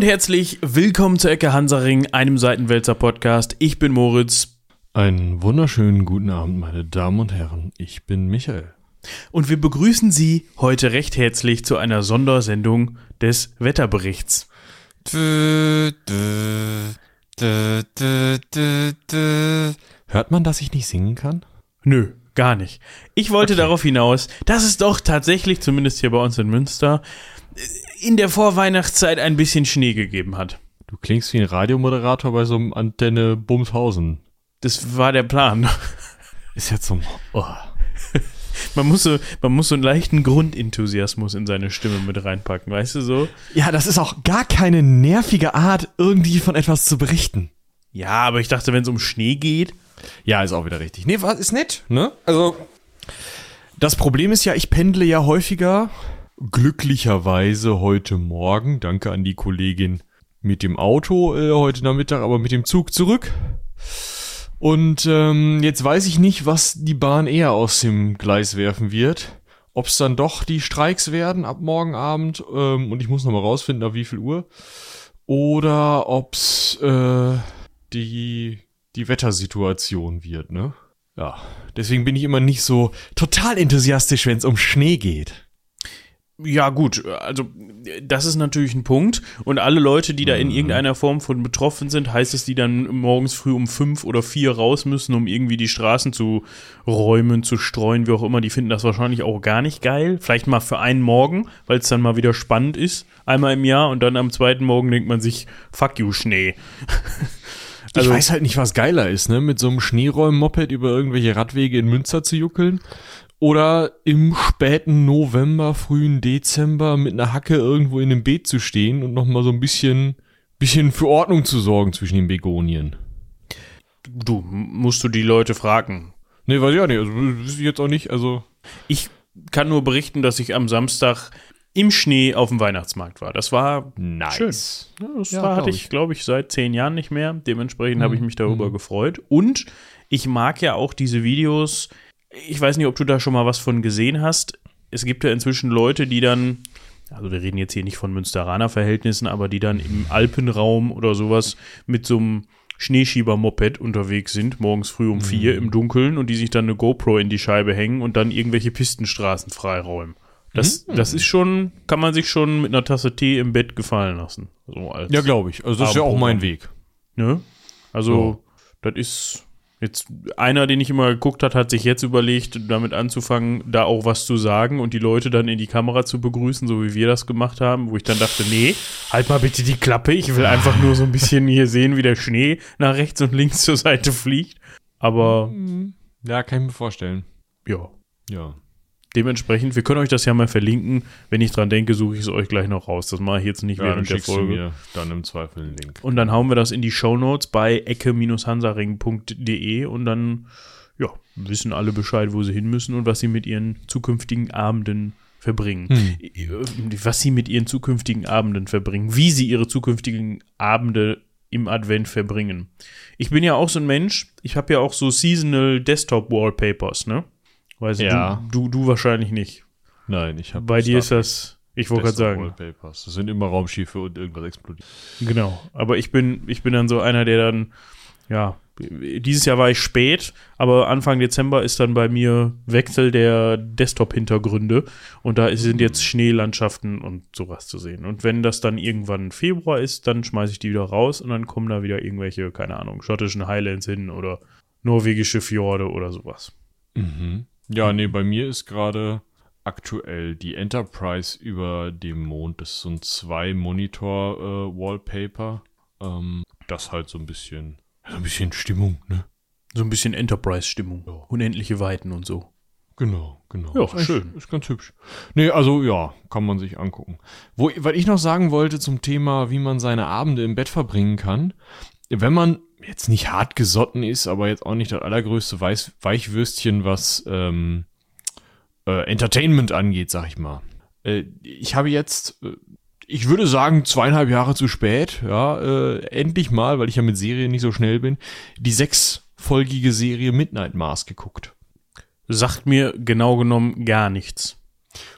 und herzlich willkommen zur Ecke Hansaring, einem Seitenwälzer Podcast. Ich bin Moritz. Einen wunderschönen guten Abend, meine Damen und Herren. Ich bin Michael. Und wir begrüßen Sie heute recht herzlich zu einer Sondersendung des Wetterberichts. Hört man, dass ich nicht singen kann? Nö, gar nicht. Ich wollte okay. darauf hinaus, dass es doch tatsächlich, zumindest hier bei uns in Münster, in der Vorweihnachtszeit ein bisschen Schnee gegeben hat. Du klingst wie ein Radiomoderator bei so einem Antenne Bumshausen. Das war der Plan. Ist jetzt so. Oh. Man muss, so, man muss so einen leichten Grundenthusiasmus in seine Stimme mit reinpacken, weißt du so? Ja, das ist auch gar keine nervige Art, irgendwie von etwas zu berichten. Ja, aber ich dachte, wenn es um Schnee geht. Ja, ist auch wieder richtig. Nee, was ist nett, ne? Also, das Problem ist ja, ich pendle ja häufiger glücklicherweise heute Morgen, danke an die Kollegin, mit dem Auto äh, heute Nachmittag, aber mit dem Zug zurück. Und ähm, jetzt weiß ich nicht, was die Bahn eher aus dem Gleis werfen wird. Ob es dann doch die Streiks werden ab morgen Abend ähm, und ich muss nochmal rausfinden, ab wie viel Uhr. Oder ob's äh, die, die Wettersituation wird, ne? Ja, deswegen bin ich immer nicht so total enthusiastisch, wenn es um Schnee geht. Ja, gut, also das ist natürlich ein Punkt. Und alle Leute, die da in mhm. irgendeiner Form von betroffen sind, heißt es, die dann morgens früh um fünf oder vier raus müssen, um irgendwie die Straßen zu räumen, zu streuen, wie auch immer, die finden das wahrscheinlich auch gar nicht geil. Vielleicht mal für einen Morgen, weil es dann mal wieder spannend ist, einmal im Jahr und dann am zweiten Morgen denkt man sich, fuck you, Schnee. Also, ich weiß halt nicht, was geiler ist, ne? Mit so einem Schneeräumen-Moped über irgendwelche Radwege in Münster zu juckeln oder im späten November, frühen Dezember mit einer Hacke irgendwo in einem Beet zu stehen und nochmal so ein bisschen, bisschen für Ordnung zu sorgen zwischen den Begonien. Du, musst du die Leute fragen. Nee, weiß ich auch nicht. Also, weiß ich jetzt auch nicht. Also. Ich kann nur berichten, dass ich am Samstag im Schnee auf dem Weihnachtsmarkt war. Das war nice. schön. Ja, das ja, war, hatte ich, glaube ich, seit zehn Jahren nicht mehr. Dementsprechend mhm. habe ich mich darüber mhm. gefreut. Und ich mag ja auch diese Videos, ich weiß nicht, ob du da schon mal was von gesehen hast. Es gibt ja inzwischen Leute, die dann, also wir reden jetzt hier nicht von Münsteraner Verhältnissen, aber die dann im Alpenraum oder sowas mit so einem Schneeschieber-Moped unterwegs sind, morgens früh um vier mhm. im Dunkeln und die sich dann eine GoPro in die Scheibe hängen und dann irgendwelche Pistenstraßen freiräumen. Das, mhm. das ist schon, kann man sich schon mit einer Tasse Tee im Bett gefallen lassen. So ja, glaube ich. Also das ist ja auch mein Weg. Ne? Also, ja. das ist Jetzt einer, den ich immer geguckt hat, hat sich jetzt überlegt, damit anzufangen, da auch was zu sagen und die Leute dann in die Kamera zu begrüßen, so wie wir das gemacht haben, wo ich dann dachte, nee, halt mal bitte die Klappe, ich will einfach nur so ein bisschen hier sehen, wie der Schnee nach rechts und links zur Seite fliegt. Aber ja, kann ich mir vorstellen. Ja. Ja. Dementsprechend, wir können euch das ja mal verlinken. Wenn ich dran denke, suche ich es euch gleich noch raus. Das mache ich jetzt nicht ja, während der Folge. Mir dann im Zweifel einen Link. Und dann hauen wir das in die Show Notes bei ecke-hansaring.de und dann ja, wissen alle Bescheid, wo sie hin müssen und was sie mit ihren zukünftigen Abenden verbringen. Hm. Was sie mit ihren zukünftigen Abenden verbringen. Wie sie ihre zukünftigen Abende im Advent verbringen. Ich bin ja auch so ein Mensch, ich habe ja auch so Seasonal Desktop Wallpapers, ne? Weiß ja. du, du, du wahrscheinlich nicht. Nein, ich habe. Bei dir ist das, ich wollte gerade sagen. Das sind immer Raumschiffe und irgendwas explodiert. Genau. Aber ich bin, ich bin dann so einer, der dann, ja, dieses Jahr war ich spät, aber Anfang Dezember ist dann bei mir Wechsel der Desktop-Hintergründe und da sind jetzt Schneelandschaften und sowas zu sehen. Und wenn das dann irgendwann Februar ist, dann schmeiße ich die wieder raus und dann kommen da wieder irgendwelche, keine Ahnung, schottischen Highlands hin oder norwegische Fjorde oder sowas. Mhm. Ja, nee, bei mir ist gerade aktuell die Enterprise über dem Mond. Das ist so ein Zwei-Monitor-Wallpaper. Äh, ähm, das halt so ein bisschen, so ein bisschen Stimmung, ne? So ein bisschen Enterprise-Stimmung. Ja. Unendliche Weiten und so. Genau, genau. Ja, ist schön. Ist ganz hübsch. Nee, also ja, kann man sich angucken. Wo, was ich noch sagen wollte zum Thema, wie man seine Abende im Bett verbringen kann. Wenn man jetzt nicht hart gesotten ist, aber jetzt auch nicht das allergrößte Weiß Weichwürstchen, was ähm, äh, Entertainment angeht, sag ich mal. Äh, ich habe jetzt, äh, ich würde sagen, zweieinhalb Jahre zu spät, ja, äh, endlich mal, weil ich ja mit Serien nicht so schnell bin, die sechsfolgige Serie Midnight Mars geguckt. Sagt mir genau genommen gar nichts.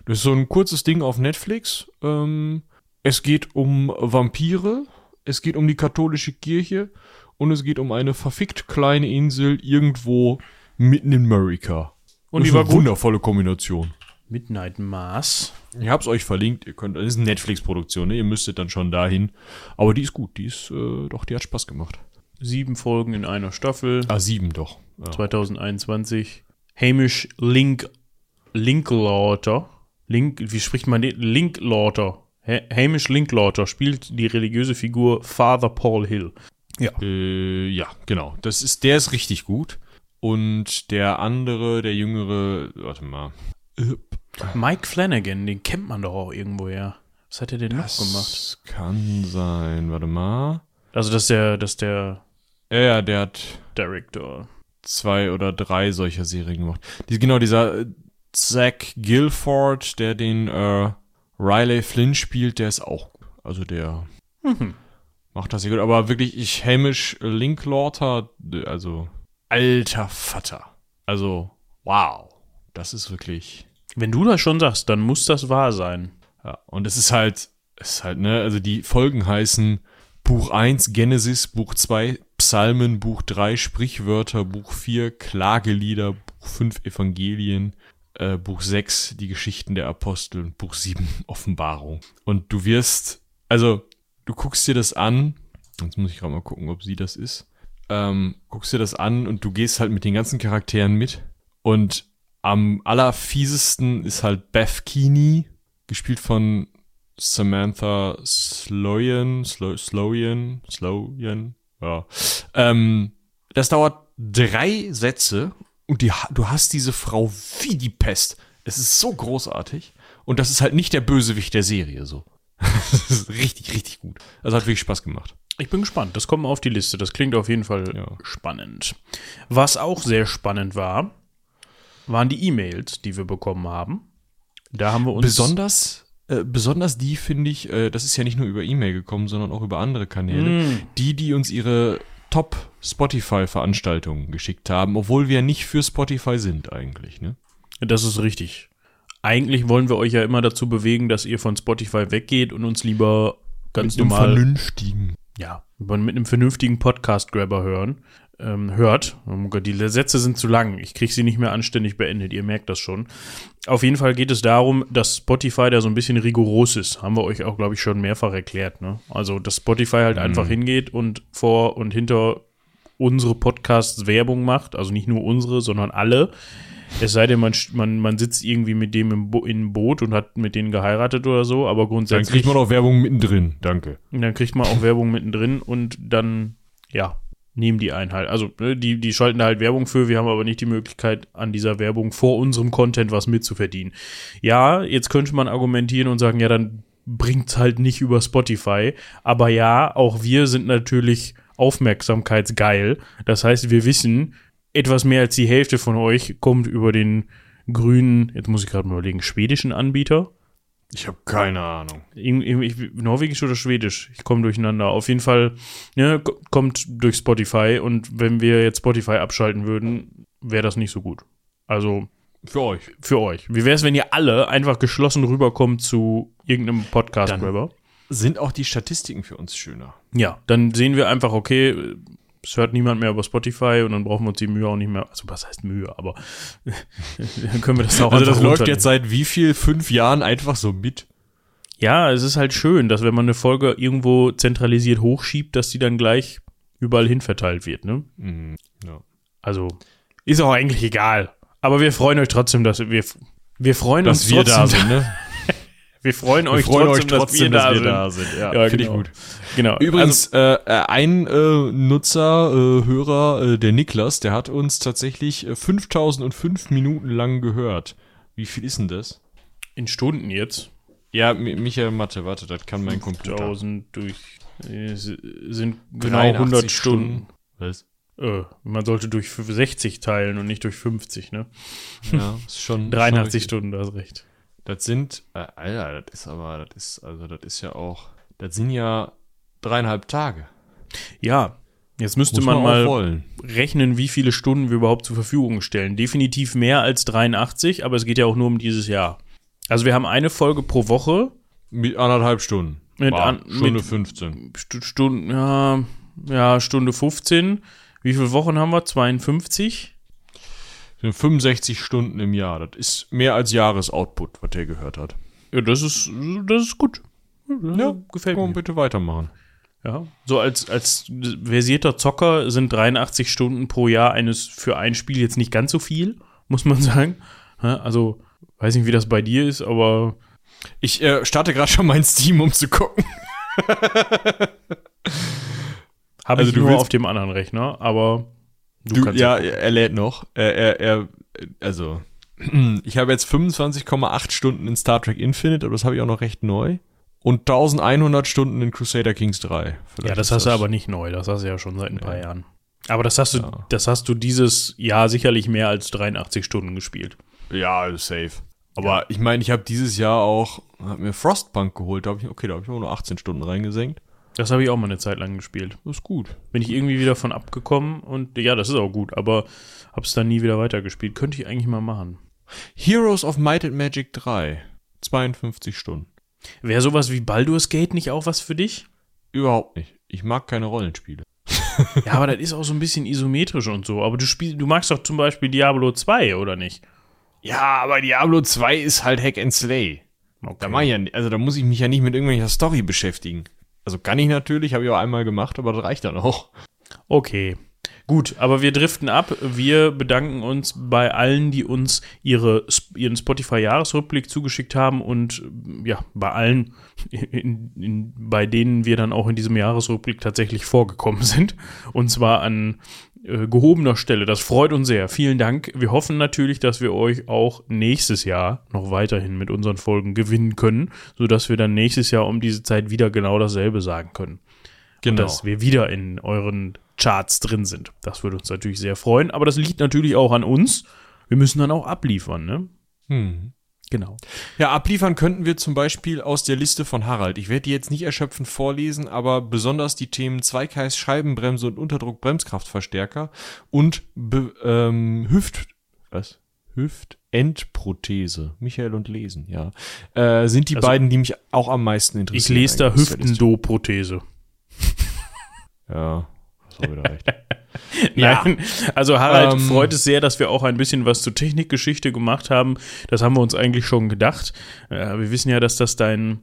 Das ist so ein kurzes Ding auf Netflix. Ähm, es geht um Vampire, es geht um die katholische Kirche und es geht um eine verfickt kleine Insel irgendwo mitten in Amerika. Und die war eine wundervolle Kombination. Midnight Mars. Ich hab's euch verlinkt, ihr könnt, das ist eine Netflix-Produktion, ne? ihr müsstet dann schon dahin. Aber die ist gut, die ist, äh, doch, die hat Spaß gemacht. Sieben Folgen in einer Staffel. Ah, sieben doch. Ja. 2021. Hamish Link, Linklaughter. Link, wie spricht man den? Linklaughter. Hamish Linklaughter spielt die religiöse Figur Father Paul Hill. Ja. Äh, ja, genau. Das ist, der ist richtig gut. Und der andere, der jüngere, warte mal. Mike Flanagan, den kennt man doch auch irgendwoher. Was hat er denn das noch gemacht? Das kann sein, warte mal. Also, dass der, dass der. Ja, ja, der hat. Director. Zwei oder drei solcher Serien gemacht. Die, genau, dieser äh, Zach Guilford, der den äh, Riley Flynn spielt, der ist auch gut. Also der mhm. macht das sehr gut. Aber wirklich, ich Hamish Linklaughter, also alter Vater. Also, wow. Das ist wirklich. Wenn du das schon sagst, dann muss das wahr sein. Ja, und es ist halt, es ist halt, ne, also die Folgen heißen Buch 1 Genesis, Buch 2 Psalmen, Buch 3 Sprichwörter, Buch 4 Klagelieder, Buch 5 Evangelien, äh, Buch 6 die Geschichten der Apostel Buch 7 Offenbarung. Und du wirst, also du guckst dir das an, jetzt muss ich gerade mal gucken, ob sie das ist ähm, guckst dir das an und du gehst halt mit den ganzen Charakteren mit. Und am allerfiesesten ist halt Beth Keeney, gespielt von Samantha Sloyan, Slo Sloyan, Sloyan, ja. Ähm, das dauert drei Sätze und die, du hast diese Frau wie die Pest. Es ist so großartig. Und das ist halt nicht der Bösewicht der Serie so. das ist richtig, richtig gut. Also hat wirklich Spaß gemacht. Ich bin gespannt. Das kommt mal auf die Liste. Das klingt auf jeden Fall ja. spannend. Was auch sehr spannend war, waren die E-Mails, die wir bekommen haben. Da haben wir uns. Besonders, äh, besonders die finde ich, äh, das ist ja nicht nur über E-Mail gekommen, sondern auch über andere Kanäle. Mm. Die, die uns ihre Top Spotify-Veranstaltungen geschickt haben, obwohl wir nicht für Spotify sind eigentlich, ne? Das ist richtig. Eigentlich wollen wir euch ja immer dazu bewegen, dass ihr von Spotify weggeht und uns lieber ganz Mit normal. Vernünftigen ja, mit einem vernünftigen Podcast-Grabber hören, ähm, hört. Oh Gott, die Sätze sind zu lang. Ich kriege sie nicht mehr anständig beendet. Ihr merkt das schon. Auf jeden Fall geht es darum, dass Spotify da so ein bisschen rigoros ist. Haben wir euch auch, glaube ich, schon mehrfach erklärt. Ne? Also, dass Spotify halt mhm. einfach hingeht und vor und hinter unsere Podcasts Werbung macht. Also nicht nur unsere, sondern alle. Es sei denn, man, man, man sitzt irgendwie mit dem im, Bo im Boot und hat mit denen geheiratet oder so, aber grundsätzlich. Dann kriegt man auch Werbung mittendrin, danke. Dann kriegt man auch Werbung mittendrin und dann, ja, nehmen die einen halt. Also, ne, die, die schalten da halt Werbung für, wir haben aber nicht die Möglichkeit, an dieser Werbung vor unserem Content was mitzuverdienen. Ja, jetzt könnte man argumentieren und sagen, ja, dann bringt's halt nicht über Spotify. Aber ja, auch wir sind natürlich aufmerksamkeitsgeil. Das heißt, wir wissen, etwas mehr als die Hälfte von euch kommt über den grünen, jetzt muss ich gerade mal überlegen, schwedischen Anbieter. Ich habe keine Ahnung. Norwegisch oder Schwedisch? Ich komme durcheinander. Auf jeden Fall ne, kommt durch Spotify und wenn wir jetzt Spotify abschalten würden, wäre das nicht so gut. Also für euch. Für euch. Wie wäre es, wenn ihr alle einfach geschlossen rüberkommt zu irgendeinem Podcast-Grabber? Sind auch die Statistiken für uns schöner. Ja, dann sehen wir einfach, okay, es hört niemand mehr über Spotify und dann brauchen wir uns die Mühe auch nicht mehr. Also was heißt Mühe, aber dann können wir das auch Also das läuft jetzt seit wie viel? Fünf Jahren einfach so mit. Ja, es ist halt schön, dass wenn man eine Folge irgendwo zentralisiert hochschiebt, dass die dann gleich überall hin verteilt wird, ne? Mhm, ja. Also ist auch eigentlich egal. Aber wir freuen euch trotzdem, dass wir wir freuen dass uns wir trotzdem, da sind, ne? Wir freuen euch wir freuen trotzdem, euch trotzdem dass, wir, dass wir da, sind. Ja, ja finde genau. ich gut. Genau. Übrigens, also, äh, ein äh, Nutzer, äh, Hörer, äh, der Niklas, der hat uns tatsächlich äh, 5005 Minuten lang gehört. Wie viel ist denn das? In Stunden jetzt? Ja, Michael Mathe, warte, das kann mein Computer. 5000 durch, äh, sind genau 100 Stunden. Stunden. Was? Äh, man sollte durch 60 teilen und nicht durch 50, ne? Ja, ist schon. 83 schon Stunden, du hast recht. Das sind, äh, Alter, das ist aber, das ist, also das ist ja auch, das sind ja dreieinhalb Tage. Ja, jetzt müsste man, man mal rechnen, wie viele Stunden wir überhaupt zur Verfügung stellen. Definitiv mehr als 83, aber es geht ja auch nur um dieses Jahr. Also wir haben eine Folge pro Woche. Mit anderthalb Stunden. Mit an, Stunde mit 15. St Stunden, ja, ja, Stunde 15. Wie viele Wochen haben wir? 52? Sind 65 Stunden im Jahr. Das ist mehr als Jahresoutput, was der gehört hat. Ja, das ist, das ist gut. Ja, gefällt mir. bitte weitermachen. Ja, so als, als versierter Zocker sind 83 Stunden pro Jahr eines für ein Spiel jetzt nicht ganz so viel, muss man sagen. Also, weiß nicht, wie das bei dir ist, aber Ich äh, starte gerade schon mein Steam, um zu gucken. habe Also ich du nur auf dem anderen Rechner, aber du, Du, ja, er lädt noch. Er, er, er, also, ich habe jetzt 25,8 Stunden in Star Trek Infinite, aber das habe ich auch noch recht neu. Und 1100 Stunden in Crusader Kings 3. Vielleicht Ja, das hast du aber nicht neu, das hast du ja schon seit ein paar Ja. Jahren. Aber das hast du, Ja. das hast du dieses Jahr sicherlich mehr als 83 Stunden gespielt. Ja, safe. Aber ich meine, ich habe dieses Jahr auch, hab mir Frostpunk geholt. Da habe ich, okay, da habe ich auch nur 18 Stunden reingesenkt. Das habe ich auch mal eine Zeit lang gespielt. Das ist gut. Bin ich irgendwie wieder von abgekommen und ja, das ist auch gut, aber hab's dann nie wieder weitergespielt. Könnte ich eigentlich mal machen. Heroes of Might and Magic 3. 52 Stunden. Wäre sowas wie Baldur's Gate nicht auch was für dich? Überhaupt nicht. Ich mag keine Rollenspiele. Ja, aber das ist auch so ein bisschen isometrisch und so. Aber du spielst, du magst doch zum Beispiel Diablo 2, oder nicht? Ja, aber Diablo 2 ist halt Hack and Slay. Okay. Da mach ich ja, also da muss ich mich ja nicht mit irgendwelcher Story beschäftigen. Also kann ich natürlich, habe ich auch einmal gemacht, aber das reicht dann auch. Okay. Gut, aber wir driften ab. Wir bedanken uns bei allen, die uns ihre, ihren Spotify-Jahresrückblick zugeschickt haben und ja, bei allen, in, in, bei denen wir dann auch in diesem Jahresrückblick tatsächlich vorgekommen sind. Und zwar an äh, gehobener Stelle. Das freut uns sehr. Vielen Dank. Wir hoffen natürlich, dass wir euch auch nächstes Jahr noch weiterhin mit unseren Folgen gewinnen können, sodass wir dann nächstes Jahr um diese Zeit wieder genau dasselbe sagen können Genau. dass wir wieder in euren Charts drin sind. Das würde uns natürlich sehr freuen, aber das liegt natürlich auch an uns. Wir müssen dann auch abliefern, ne? Hm. Genau. Ja, abliefern könnten wir zum Beispiel aus der Liste von Harald. Ich werde die jetzt nicht erschöpfend vorlesen, aber besonders die Themen Zweikreis, Scheibenbremse und Unterdruck Bremskraftverstärker und Be ähm, Hüft was? Hüftendprothese. Michael und Lesen, ja. Äh, sind die Also, beiden, die mich auch am meisten Ich interessieren. lese da. Hüftendo-Prothese. Ja, hast auch wieder recht. Nein, also Harald Ähm. freut es sehr, dass wir auch ein bisschen was zur Technikgeschichte gemacht haben. Das haben wir uns eigentlich schon gedacht. Äh, wir wissen ja, dass das dein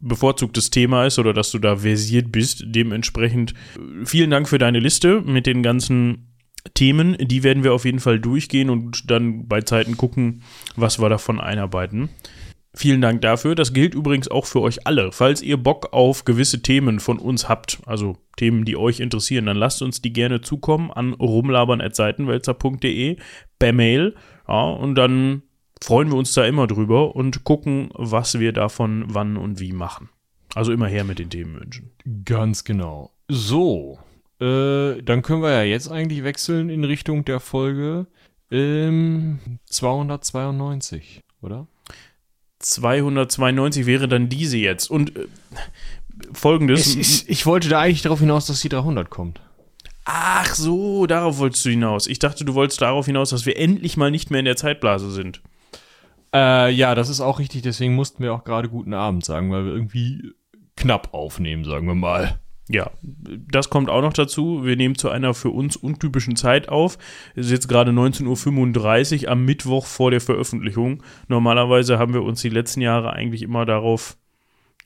bevorzugtes Thema ist oder dass du da versiert bist. Dementsprechend äh, vielen Dank für deine Liste mit den ganzen Themen. Die werden wir auf jeden Fall durchgehen und dann bei Zeiten gucken, was wir davon einarbeiten. Vielen Dank dafür. Das gilt übrigens auch für euch alle. Falls ihr Bock auf gewisse Themen von uns habt, also Themen, die euch interessieren, dann lasst uns die gerne zukommen an rumlabern.seitenwälzer.de per Mail. Ja, und dann freuen wir uns da immer drüber und gucken, was wir davon wann und wie machen. Also immer her mit den Themenwünschen. Ganz genau. So, äh, dann können wir ja jetzt eigentlich wechseln in Richtung der Folge ähm, 292, oder? 292 wäre dann diese jetzt. Und äh, folgendes. ich wollte da eigentlich darauf hinaus, dass die 300 kommt. Ach so, darauf wolltest du hinaus. Ich dachte, du wolltest darauf hinaus, dass wir endlich mal nicht mehr in der Zeitblase sind. Äh, ja, das ist auch richtig, deswegen mussten wir auch gerade guten Abend sagen, weil wir irgendwie knapp aufnehmen, sagen wir mal. Ja, das kommt auch noch dazu. Wir nehmen zu einer für uns untypischen Zeit auf. Es ist jetzt gerade 19.35 Uhr am Mittwoch vor der Veröffentlichung. Normalerweise haben wir uns die letzten Jahre eigentlich immer darauf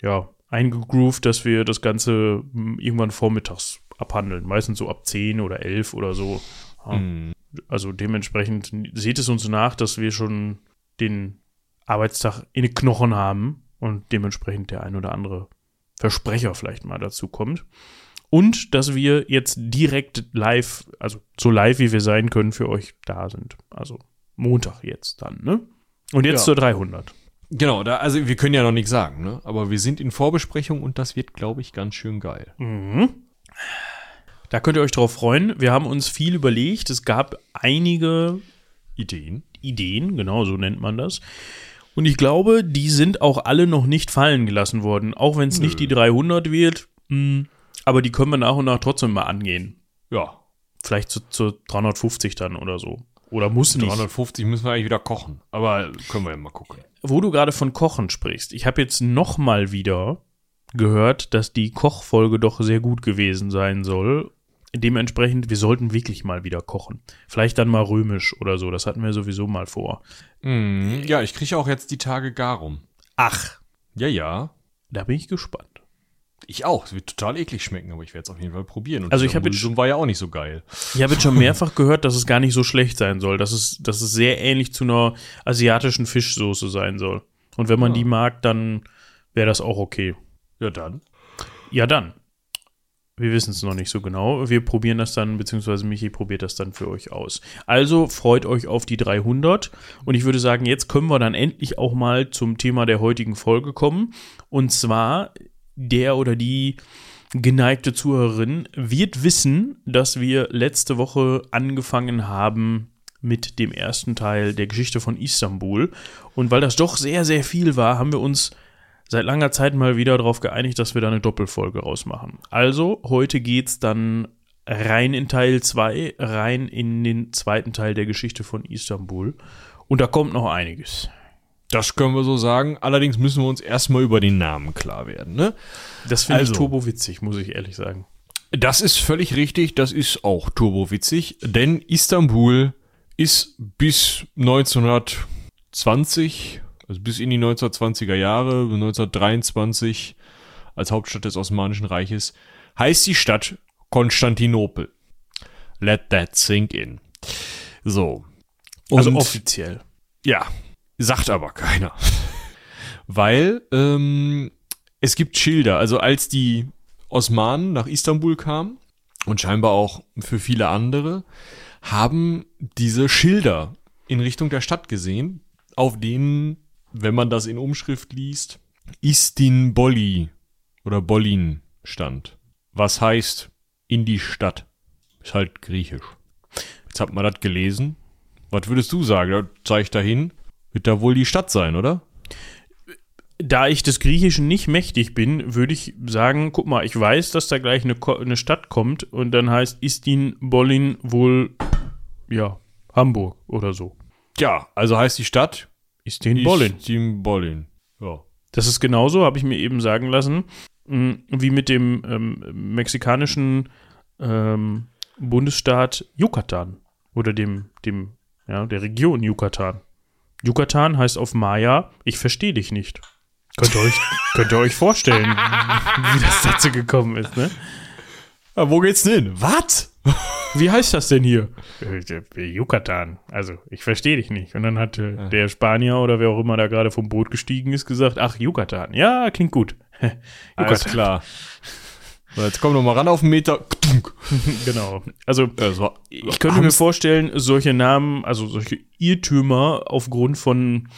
ja, eingegroovt, dass wir das Ganze hm, irgendwann vormittags abhandeln. Meistens so ab 10 oder 11 oder so. Ja. Hm. Also dementsprechend seht es uns nach, dass wir schon den Arbeitstag in den Knochen haben und dementsprechend der ein oder andere Versprecher vielleicht mal dazu kommt. Und dass wir jetzt direkt live, also so live wie wir sein können, für euch da sind. Also Montag jetzt dann, ne? Und jetzt Ja. zur 300. Genau, da, also wir können ja noch nichts sagen, ne? Aber wir sind in Vorbesprechung und das wird, glaube ich, ganz schön geil. Mhm. Da könnt ihr euch drauf freuen. Wir haben uns viel überlegt. Es gab einige Ideen? Ideen, genau so nennt man das. Und ich glaube, die sind auch alle noch nicht fallen gelassen worden. Auch wenn es nicht die 300 wird, mh, aber die können wir nach und nach trotzdem mal angehen. Ja. Vielleicht zu, zu 350 dann oder so. Oder muss nicht. 350 müssen wir eigentlich wieder kochen, aber können wir ja mal gucken. Wo du gerade von Kochen sprichst, ich habe jetzt noch mal wieder gehört, dass die Kochfolge doch sehr gut gewesen sein soll. Dementsprechend, wir sollten wirklich mal wieder kochen. Vielleicht dann mal römisch oder so. Das hatten wir sowieso mal vor. Mm, ja, ich kriege auch jetzt die Tage Garum. Ach. Ja, ja. Da bin ich gespannt. Ich auch. Es wird total eklig schmecken, aber ich werde es auf jeden Fall probieren. Und also ich habe jetzt war ja auch nicht so geil. Ich habe jetzt schon mehrfach gehört, dass es gar nicht so schlecht sein soll, dass es, dass es sehr ähnlich zu einer asiatischen Fischsoße sein soll. Und wenn man ja. die mag, dann wäre das auch okay. Ja, dann. Ja, dann. Wir wissen es noch nicht so genau. Wir probieren das dann, beziehungsweise Michi probiert das dann für euch aus. Also freut euch auf die 300. Und ich würde sagen, jetzt können wir dann endlich auch mal zum Thema der heutigen Folge kommen. Und zwar der oder die geneigte Zuhörerin wird wissen, dass wir letzte Woche angefangen haben mit dem ersten Teil der Geschichte von Istanbul. Und weil das doch sehr, sehr viel war, haben wir uns seit langer Zeit mal wieder darauf geeinigt, dass wir da eine Doppelfolge rausmachen. Also, heute geht es dann rein in Teil 2, rein in den zweiten Teil der Geschichte von Istanbul. Und da kommt noch einiges. Das können wir so sagen. Allerdings müssen wir uns erstmal über den Namen klar werden. Ne? Das finde also, ich turbowitzig, muss ich ehrlich sagen. Das ist völlig richtig. Das ist auch turbowitzig. Denn Istanbul ist bis 1920, also bis in die 1920er Jahre, 1923 als Hauptstadt des Osmanischen Reiches, heißt die Stadt Konstantinopel. Let that sink in. So. Also Und, also offiziell. Ja, Sagt aber keiner. Weil ähm, es gibt Schilder. Also als die Osmanen nach Istanbul kamen und scheinbar auch für viele andere, haben diese Schilder in Richtung der Stadt gesehen, auf denen, wenn man das in Umschrift liest, Istin Bolli oder Bollin stand. Was heißt in die Stadt. Ist halt griechisch. Jetzt hat man das gelesen. Was würdest du sagen? Da zeig ich dahin. Wird da wohl die Stadt sein, oder? Da ich des Griechischen nicht mächtig bin, würde ich sagen, guck mal, ich weiß, dass da gleich eine, eine Stadt kommt und dann heißt Istin Bollin wohl, ja, Hamburg oder so. Ja, also heißt die Stadt Istin Bollin. Istin Bollin, ja. Das ist genauso, habe ich mir eben sagen lassen, hm, wie mit dem ähm, mexikanischen ähm, Bundesstaat Yucatan oder dem, dem, ja, der Region Yucatan. Yucatan heißt auf Maya, ich verstehe dich nicht. Könnt ihr euch, könnt ihr euch vorstellen, wie das dazu gekommen ist, ne? Aber wo geht's denn hin? Was? Wie heißt das denn hier? Äh, Yucatan. Also, ich verstehe dich nicht. Und dann hat äh, ja. der Spanier oder wer auch immer da gerade vom Boot gestiegen ist, gesagt, ach, Yucatan. Ja, klingt gut. Alles klar. So, jetzt komm noch mal ran auf den Meter. genau. Also, also ich könnte mir vorstellen, solche Namen, also solche Irrtümer aufgrund von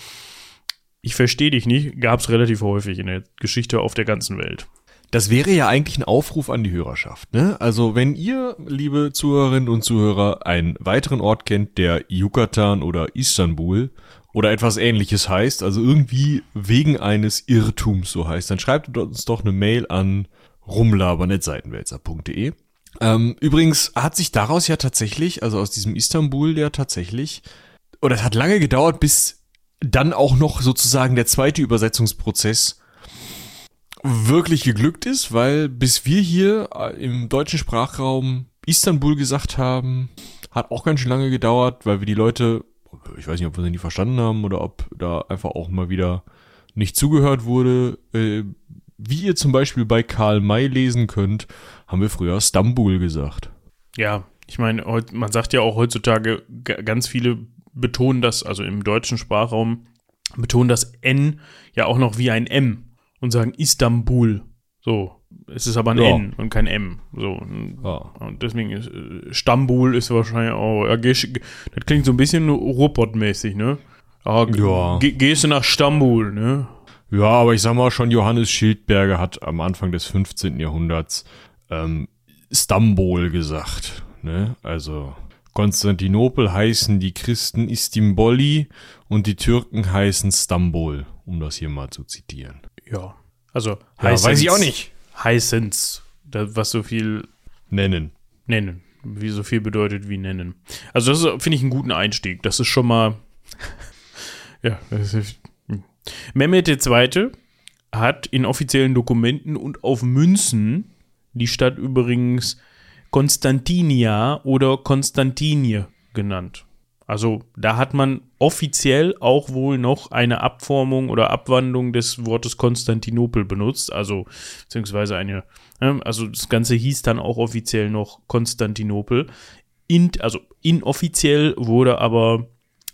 ich verstehe dich nicht, gab es relativ häufig in der Geschichte auf der ganzen Welt. Das wäre ja eigentlich ein Aufruf an die Hörerschaft. Ne? Also wenn ihr, liebe Zuhörerinnen und Zuhörer, einen weiteren Ort kennt, der Yucatan oder Istanbul oder etwas ähnliches heißt, also irgendwie wegen eines Irrtums so heißt, dann schreibt uns doch eine Mail an rumlabern.seitenwälzer.de. Ähm, übrigens hat sich daraus ja tatsächlich, also aus diesem Istanbul ja tatsächlich, oder es hat lange gedauert, bis dann auch noch sozusagen der zweite Übersetzungsprozess wirklich geglückt ist, weil bis wir hier äh, im deutschen Sprachraum Istanbul gesagt haben, hat auch ganz schön lange gedauert, weil wir die Leute, ich weiß nicht, ob wir sie nie verstanden haben oder ob da einfach auch mal wieder nicht zugehört wurde. Äh, wie ihr zum Beispiel bei Karl May lesen könnt, haben wir früher Stambul gesagt. Ja, ich meine, man sagt ja auch heutzutage, ganz viele betonen das, also im deutschen Sprachraum, betonen das N ja auch noch wie ein M und sagen Istanbul. So. Es ist aber ein ja. N und kein M. So. Ja. Und deswegen ist äh, Stambul ist wahrscheinlich auch. Ja, das klingt so ein bisschen Ruhrpott-mäßig, ne? Ah, ja. Gehst du nach Stambul, ne? Ja, aber ich sag mal schon, Johannes Schildberger hat am Anfang des 15. Jahrhunderts ähm, Stambol gesagt. Ne? Also Konstantinopel heißen die Christen Istimboli und die Türken heißen Stambol, um das hier mal zu zitieren. Ja, also ja, weiß ich auch nicht. Heißens, was so viel nennen. Nennen. Wie so viel bedeutet wie nennen. Also das finde ich einen guten Einstieg. Das ist schon mal ja, das ist Mehmet II. hat in offiziellen Dokumenten und auf Münzen die Stadt übrigens Konstantinia oder Konstantinie genannt. Also da hat man offiziell auch wohl noch eine Abformung oder Abwandlung des Wortes Konstantinopel benutzt, also beziehungsweise eine, ne, also das Ganze hieß dann auch offiziell noch Konstantinopel. In, also inoffiziell wurde aber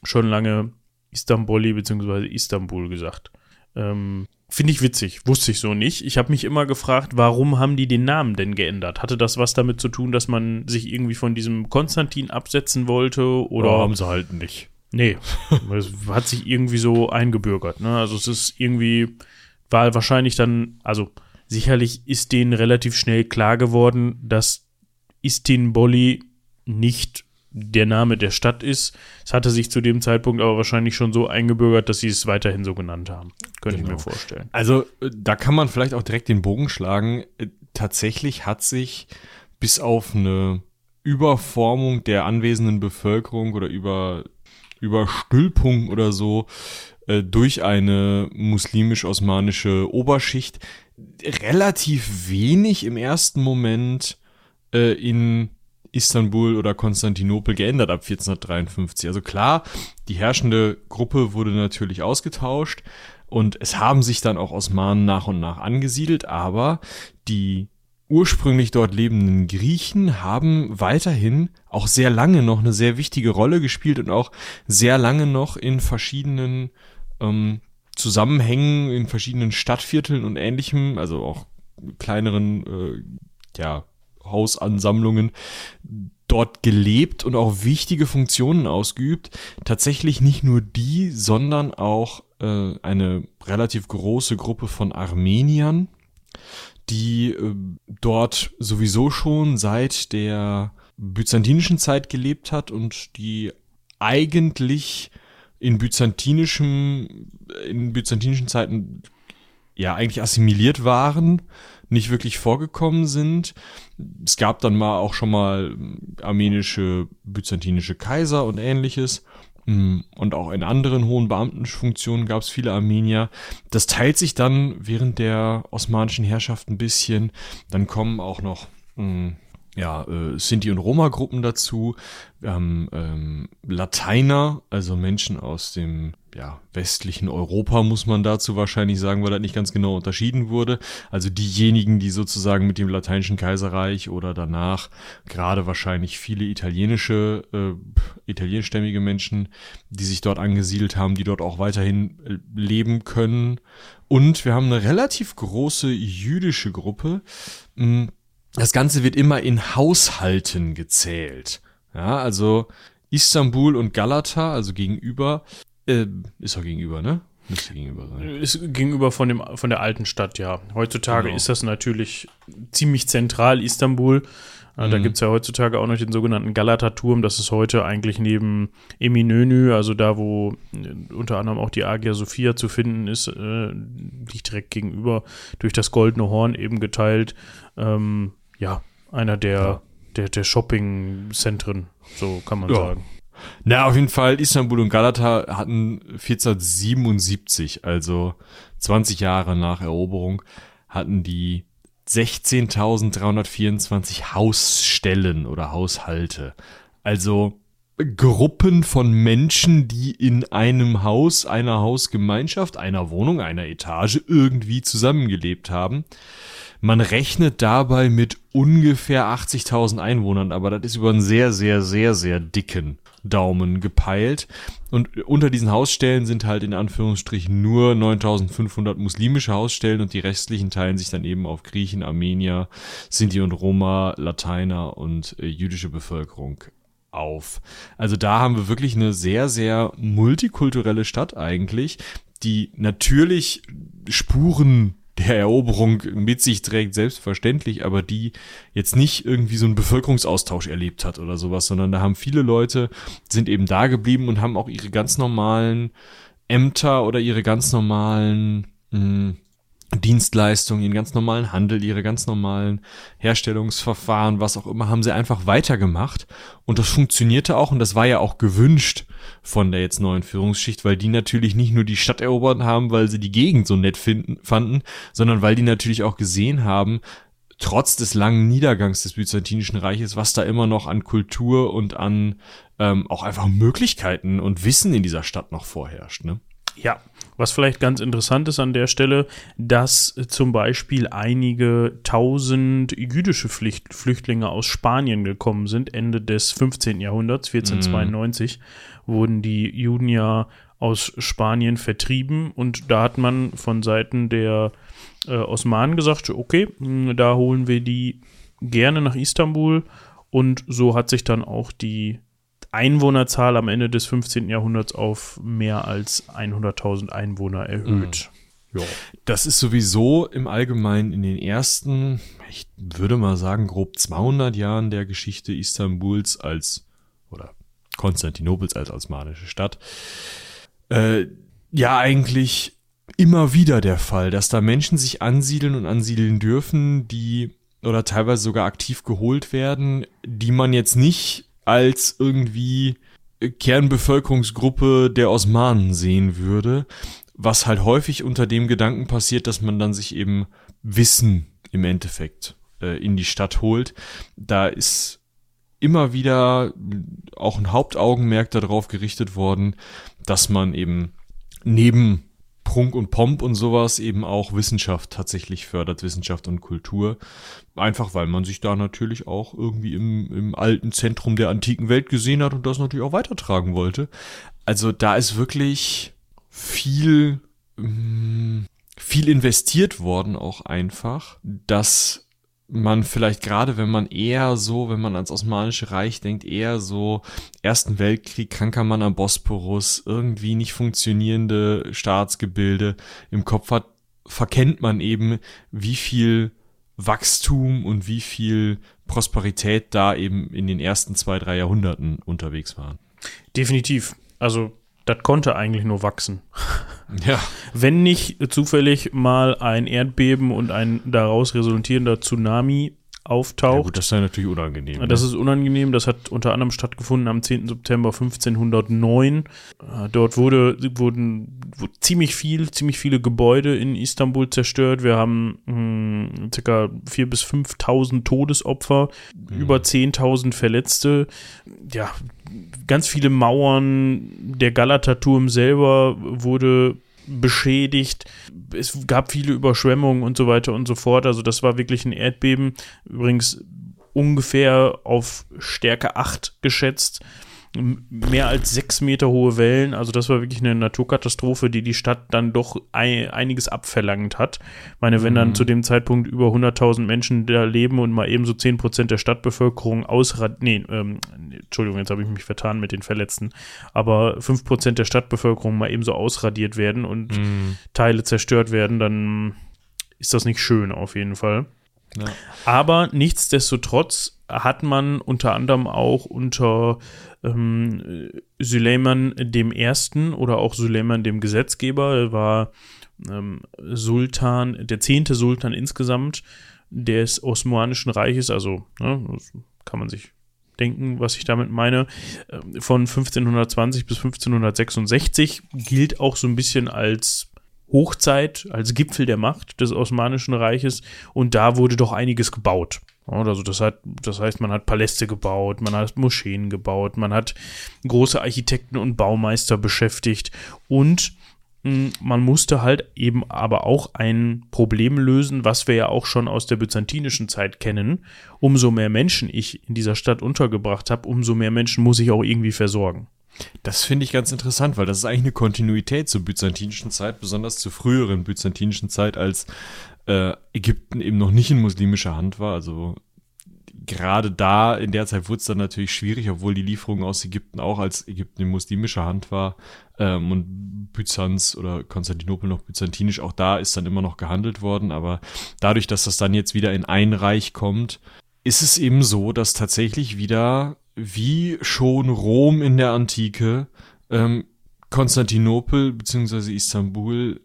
schon lange Istanbuli beziehungsweise Istanbul gesagt. Ähm, Finde ich witzig, wusste ich so nicht. Ich habe mich immer gefragt, warum haben die den Namen denn geändert? Hatte das was damit zu tun, dass man sich irgendwie von diesem Konstantin absetzen wollte? Oder ja, haben sie halt nicht. Nee, es hat sich irgendwie so eingebürgert. Ne? Also es ist irgendwie, war wahrscheinlich dann, also sicherlich ist denen relativ schnell klar geworden, dass Istinboli nicht der Name der Stadt ist. Es hatte sich zu dem Zeitpunkt aber wahrscheinlich schon so eingebürgert, dass sie es weiterhin so genannt haben. Könnte genau. ich mir genau. vorstellen. Also äh, da kann man vielleicht auch direkt den Bogen schlagen. Äh, tatsächlich hat sich bis auf eine Überformung der anwesenden Bevölkerung oder über Überstülpung oder so äh, durch eine muslimisch-osmanische Oberschicht relativ wenig im ersten Moment äh, in Istanbul oder Konstantinopel geändert ab 1453. Also klar, die herrschende Gruppe wurde natürlich ausgetauscht und es haben sich dann auch Osmanen nach und nach angesiedelt, aber die ursprünglich dort lebenden Griechen haben weiterhin auch sehr lange noch eine sehr wichtige Rolle gespielt und auch sehr lange noch in verschiedenen ähm, Zusammenhängen, in verschiedenen Stadtvierteln und ähnlichem, also auch kleineren, äh, ja, Hausansammlungen dort gelebt und auch wichtige Funktionen ausgeübt. Tatsächlich nicht nur die, sondern auch äh, eine relativ große Gruppe von Armeniern, die äh, dort sowieso schon seit der byzantinischen Zeit gelebt hat und die eigentlich in byzantinischem, in byzantinischen Zeiten ja eigentlich assimiliert waren nicht wirklich vorgekommen sind. Es gab dann mal auch schon mal armenische, byzantinische Kaiser und ähnliches. Mm, und auch in anderen hohen Beamtenfunktionen gab es viele Armenier. Das teilt sich dann während der osmanischen Herrschaft ein bisschen. Dann kommen auch noch mh, mm, ja, äh, Sinti- und Roma-Gruppen dazu. Wir haben ähm, Lateiner, also Menschen aus dem ja, westlichen Europa, muss man dazu wahrscheinlich sagen, weil das nicht ganz genau unterschieden wurde. Also diejenigen, die sozusagen mit dem Lateinischen Kaiserreich oder danach gerade wahrscheinlich viele italienische, äh, italienischstämmige Menschen, die sich dort angesiedelt haben, die dort auch weiterhin äh, leben können. Und wir haben eine relativ große jüdische Gruppe. Mh, hm, das Ganze wird immer in Haushalten gezählt. Ja, also Istanbul und Galata, also gegenüber, äh, ist doch gegenüber, ne? Müsste gegenüber sein. Ist gegenüber von, dem, von der alten Stadt, ja. Heutzutage genau. ist das natürlich ziemlich zentral, Istanbul. Äh, mhm. Da gibt es ja heutzutage auch noch den sogenannten Galata-Turm. Das ist heute eigentlich neben Eminönü, also da, wo äh, unter anderem auch die Agia Sophia zu finden ist, äh, liegt direkt gegenüber durch das Goldene Horn eben geteilt. Ähm, ja, einer der, ja. der, der Shopping-Zentren, so kann man ja. sagen. Na, auf jeden Fall, Istanbul und Galata hatten 1477, also 20 Jahre nach Eroberung, hatten die 16.324 Hausstellen oder Haushalte. Also Gruppen von Menschen, die in einem Haus, einer Hausgemeinschaft, einer Wohnung, einer Etage irgendwie zusammengelebt haben. Man rechnet dabei mit ungefähr 80.000 Einwohnern, aber das ist über einen sehr, sehr, sehr, sehr dicken Daumen gepeilt. Und unter diesen Hausstellen sind halt in Anführungsstrichen nur 9.500 muslimische Hausstellen und die restlichen teilen sich dann eben auf Griechen, Armenier, Sinti und Roma, Lateiner und äh, jüdische Bevölkerung auf. Also da haben wir wirklich eine sehr, sehr multikulturelle Stadt eigentlich, die natürlich Spuren der Eroberung mit sich trägt, selbstverständlich, aber die jetzt nicht irgendwie so einen Bevölkerungsaustausch erlebt hat oder sowas, sondern da haben viele Leute, sind eben da geblieben und haben auch ihre ganz normalen Ämter oder ihre ganz normalen mh, hm, Dienstleistungen, ihren ganz normalen Handel, ihre ganz normalen Herstellungsverfahren, was auch immer, haben sie einfach weitergemacht. Und das funktionierte auch und das war ja auch gewünscht von der jetzt neuen Führungsschicht, weil die natürlich nicht nur die Stadt erobert haben, weil sie die Gegend so nett finden, fanden, sondern weil die natürlich auch gesehen haben, trotz des langen Niedergangs des Byzantinischen Reiches, was da immer noch an Kultur und an ähm, auch einfach Möglichkeiten und Wissen in dieser Stadt noch vorherrscht. Ne? Ja, was vielleicht ganz interessant ist an der Stelle, dass zum Beispiel einige tausend jüdische Flüchtlinge aus Spanien gekommen sind. Ende des 15. Jahrhunderts, 1492, mm. Wurden die Juden ja aus Spanien vertrieben und da hat man von Seiten der äh, Osmanen gesagt, okay, da holen wir die gerne nach Istanbul und so hat sich dann auch die Einwohnerzahl am Ende des 15. Jahrhunderts auf mehr als 100.000 Einwohner erhöht. Mhm. Ja. Das ist sowieso im Allgemeinen in den ersten, ich würde mal sagen, grob 200 Jahren der Geschichte Istanbuls als, Konstantinopels als osmanische Stadt, äh, ja eigentlich immer wieder der Fall, dass da Menschen sich ansiedeln und ansiedeln dürfen, die oder teilweise sogar aktiv geholt werden, die man jetzt nicht als irgendwie Kernbevölkerungsgruppe der Osmanen sehen würde, was halt häufig unter dem Gedanken passiert, dass man dann sich eben Wissen im Endeffekt äh, in die Stadt holt. Da ist immer wieder auch ein Hauptaugenmerk darauf gerichtet worden, dass man eben neben Prunk und Pomp und sowas eben auch Wissenschaft tatsächlich fördert, Wissenschaft und Kultur. Einfach weil man sich da natürlich auch irgendwie im, im alten Zentrum der antiken Welt gesehen hat und das natürlich auch weitertragen wollte. Also da ist wirklich viel, mm, viel investiert worden auch einfach, dass man vielleicht gerade, wenn man eher so, wenn man ans Osmanische Reich denkt, eher so Ersten Weltkrieg, kranker Mann am Bosporus, irgendwie nicht funktionierende Staatsgebilde im Kopf hat, verkennt man eben, wie viel Wachstum und wie viel Prosperität da eben in den ersten zwei, drei Jahrhunderten unterwegs waren. Definitiv. Also das konnte eigentlich nur wachsen. Ja. Wenn nicht zufällig mal ein Erdbeben und ein daraus resultierender Tsunami auftaucht. Ja gut, das ist ja natürlich unangenehm. Das ne? ist unangenehm. Das hat unter anderem stattgefunden am 10. September 1509. Äh, dort wurde, wurden, wurden ziemlich viel, ziemlich viele Gebäude in Istanbul zerstört. Wir haben mh, hm, ca. 4.000 bis 5.000 Todesopfer, mhm. über 10.000 Verletzte. Ja, ganz viele Mauern, der Galata-Turm selber wurde beschädigt. Es gab viele Überschwemmungen und so weiter und so fort. Also das war wirklich ein Erdbeben. Übrigens ungefähr auf Stärke 8 geschätzt mehr als sechs Meter hohe Wellen. Also das war wirklich eine Naturkatastrophe, die die Stadt dann doch ein, einiges abverlangt hat. Ich meine, wenn dann mhm. zu dem Zeitpunkt über 100.000 Menschen da leben und mal eben so 10 Prozent der Stadtbevölkerung ausrad... Nee, ähm, Entschuldigung, jetzt habe ich mich vertan mit den Verletzten. Aber 5 Prozent der Stadtbevölkerung mal eben so ausradiert werden und mhm. Teile zerstört werden, dann ist das nicht schön auf jeden Fall. Ja. Aber nichtsdestotrotz hat man unter anderem auch unter ähm, Süleyman dem Ersten oder auch Süleyman dem Gesetzgeber, er war ähm, Sultan, der zehnte Sultan insgesamt des Osmanischen Reiches, also ne, kann man sich denken, was ich damit meine, ähm, von 1520 bis 1566 gilt auch so ein bisschen als Hochzeit, als Gipfel der Macht des Osmanischen Reiches und da wurde doch einiges gebaut. Also das, hat, das heißt, man hat Paläste gebaut, man hat Moscheen gebaut, man hat große Architekten und Baumeister beschäftigt und hm, man musste halt eben aber auch ein Problem lösen, was wir ja auch schon aus der byzantinischen Zeit kennen. Umso mehr Menschen ich in dieser Stadt untergebracht habe, umso mehr Menschen muss ich auch irgendwie versorgen. Das finde ich ganz interessant, weil das ist eigentlich eine Kontinuität zur byzantinischen Zeit, besonders zur früheren byzantinischen Zeit, als äh, Ägypten eben noch nicht in muslimischer Hand war. Also gerade da, in der Zeit wurde es dann natürlich schwierig, obwohl die Lieferung aus Ägypten auch als Ägypten in muslimischer Hand war ähm, und Byzanz oder Konstantinopel noch byzantinisch, auch da ist dann immer noch gehandelt worden. Aber dadurch, dass das dann jetzt wieder in ein Reich kommt, ist es eben so, dass tatsächlich wieder wie schon Rom in der Antike, ähm, Konstantinopel bzw. Istanbul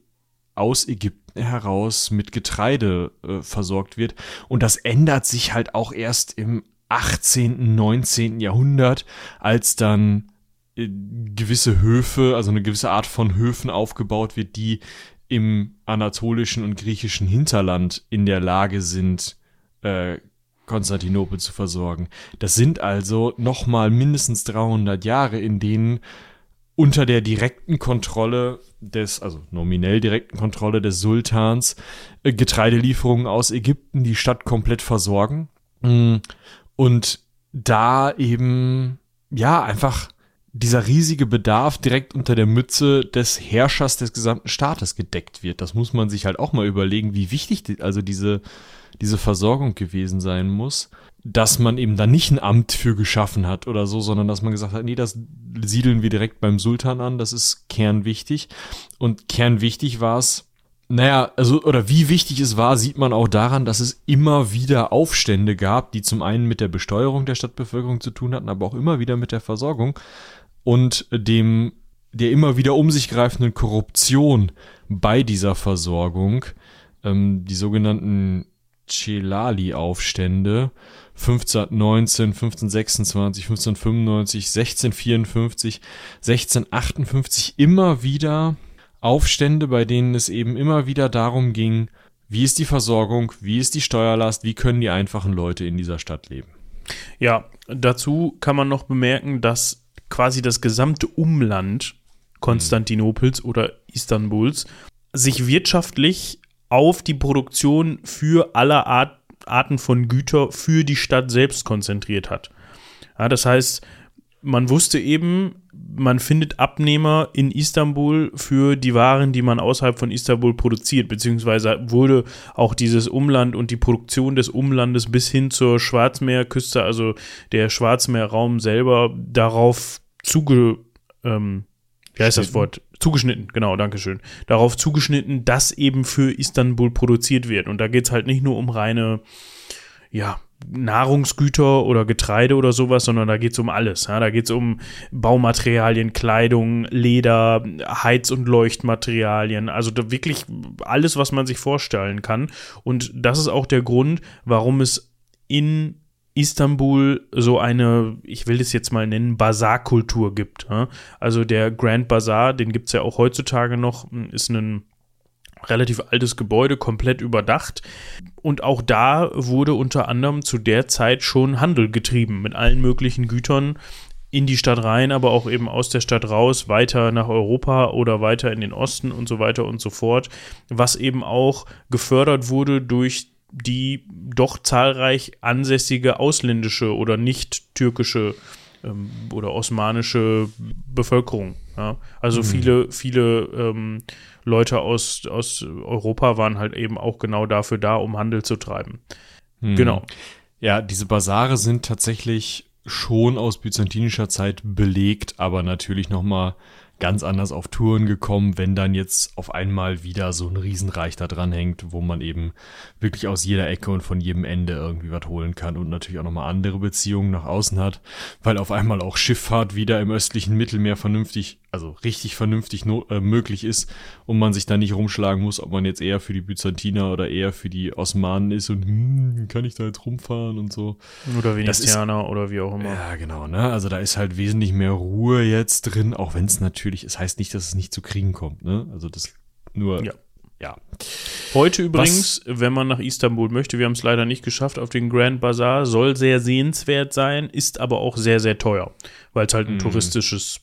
aus Ägypten heraus mit Getreide äh, versorgt wird. Und das ändert sich halt auch erst im 18., 19. Jahrhundert, als dann äh, gewisse Höfe, also eine gewisse Art von Höfen aufgebaut wird, die im anatolischen und griechischen Hinterland in der Lage sind, äh, Konstantinopel zu versorgen. Das sind also nochmal mindestens 300 Jahre, in denen unter der direkten Kontrolle des, also nominell direkten Kontrolle des Sultans, äh, Getreidelieferungen aus Ägypten die Stadt komplett versorgen. Mm, und da eben, ja, einfach dieser riesige Bedarf direkt unter der Mütze des Herrschers des gesamten Staates gedeckt wird. Das muss man sich halt auch mal überlegen, wie wichtig also diese, diese Versorgung gewesen sein muss, dass man eben da nicht ein Amt für geschaffen hat oder so, sondern dass man gesagt hat, nee, das siedeln wir direkt beim Sultan an, das ist kernwichtig. Und kernwichtig war es, naja, also, oder wie wichtig es war, sieht man auch daran, dass es immer wieder Aufstände gab, die zum einen mit der Besteuerung der Stadtbevölkerung zu tun hatten, aber auch immer wieder mit der Versorgung und dem der immer wieder um sich greifenden Korruption bei dieser Versorgung, ähm, die sogenannten Celali-Aufstände 1519, 1526, 1595, 1654, 1658 immer wieder Aufstände, bei denen es eben immer wieder darum ging, wie ist die Versorgung, wie ist die Steuerlast, wie können die einfachen Leute in dieser Stadt leben. Ja, dazu kann man noch bemerken, dass quasi das gesamte Umland Konstantinopels oder Istanbuls sich wirtschaftlich auf die Produktion für aller Art, Arten von Güter für die Stadt selbst konzentriert hat. Ja, das heißt, man wusste eben, man findet Abnehmer in Istanbul für die Waren, die man außerhalb von Istanbul produziert, beziehungsweise wurde auch dieses Umland und die Produktion des Umlandes bis hin zur Schwarzmeerküste, also der Schwarzmeerraum selber, darauf zuge, ähm, wie heißt das Wort? Zugeschnitten, genau, Dankeschön. Darauf zugeschnitten, dass eben für Istanbul produziert wird. Und da geht es halt nicht nur um reine, ja, Nahrungsgüter oder Getreide oder sowas, sondern da geht es um alles. Ja? Da geht es um Baumaterialien, Kleidung, Leder, Heiz- und Leuchtmaterialien, also wirklich alles, was man sich vorstellen kann. Und das ist auch der Grund, warum es in Istanbul so eine, ich will es jetzt mal nennen, Bazarkultur gibt. Also der Grand Bazaar, den gibt es ja auch heutzutage noch, ist ein relativ altes Gebäude, komplett überdacht. Und auch da wurde unter anderem zu der Zeit schon Handel getrieben mit allen möglichen Gütern in die Stadt rein, aber auch eben aus der Stadt raus, weiter nach Europa oder weiter in den Osten und so weiter und so fort, was eben auch gefördert wurde durch die doch zahlreich ansässige ausländische oder nicht türkische ähm, oder osmanische Bevölkerung. Ja? Also mhm. viele, viele ähm, Leute aus, aus Europa waren halt eben auch genau dafür da, um Handel zu treiben. Hm. Genau. Ja, diese Basare sind tatsächlich schon aus byzantinischer Zeit belegt, aber natürlich nochmal ganz anders auf Touren gekommen, wenn dann jetzt auf einmal wieder so ein Riesenreich da dran hängt, wo man eben wirklich aus jeder Ecke und von jedem Ende irgendwie was holen kann und natürlich auch nochmal andere Beziehungen nach außen hat, weil auf einmal auch Schifffahrt wieder im östlichen Mittelmeer vernünftig, also richtig vernünftig no äh, möglich ist und man sich da nicht rumschlagen muss, ob man jetzt eher für die Byzantiner oder eher für die Osmanen ist und hm, kann ich da jetzt rumfahren und so. Oder Venezianer ist, oder wie auch immer. Ja, genau, ne? Also da ist halt wesentlich mehr Ruhe jetzt drin, auch wenn es natürlich, es heißt nicht, dass es nicht zu Kriegen kommt, ne? Also das nur ja. Ja. Heute übrigens, Was? wenn man nach Istanbul möchte, wir haben es leider nicht geschafft auf den Grand Bazaar, soll sehr sehenswert sein, ist aber auch sehr, sehr teuer, weil es halt ein mm. touristisches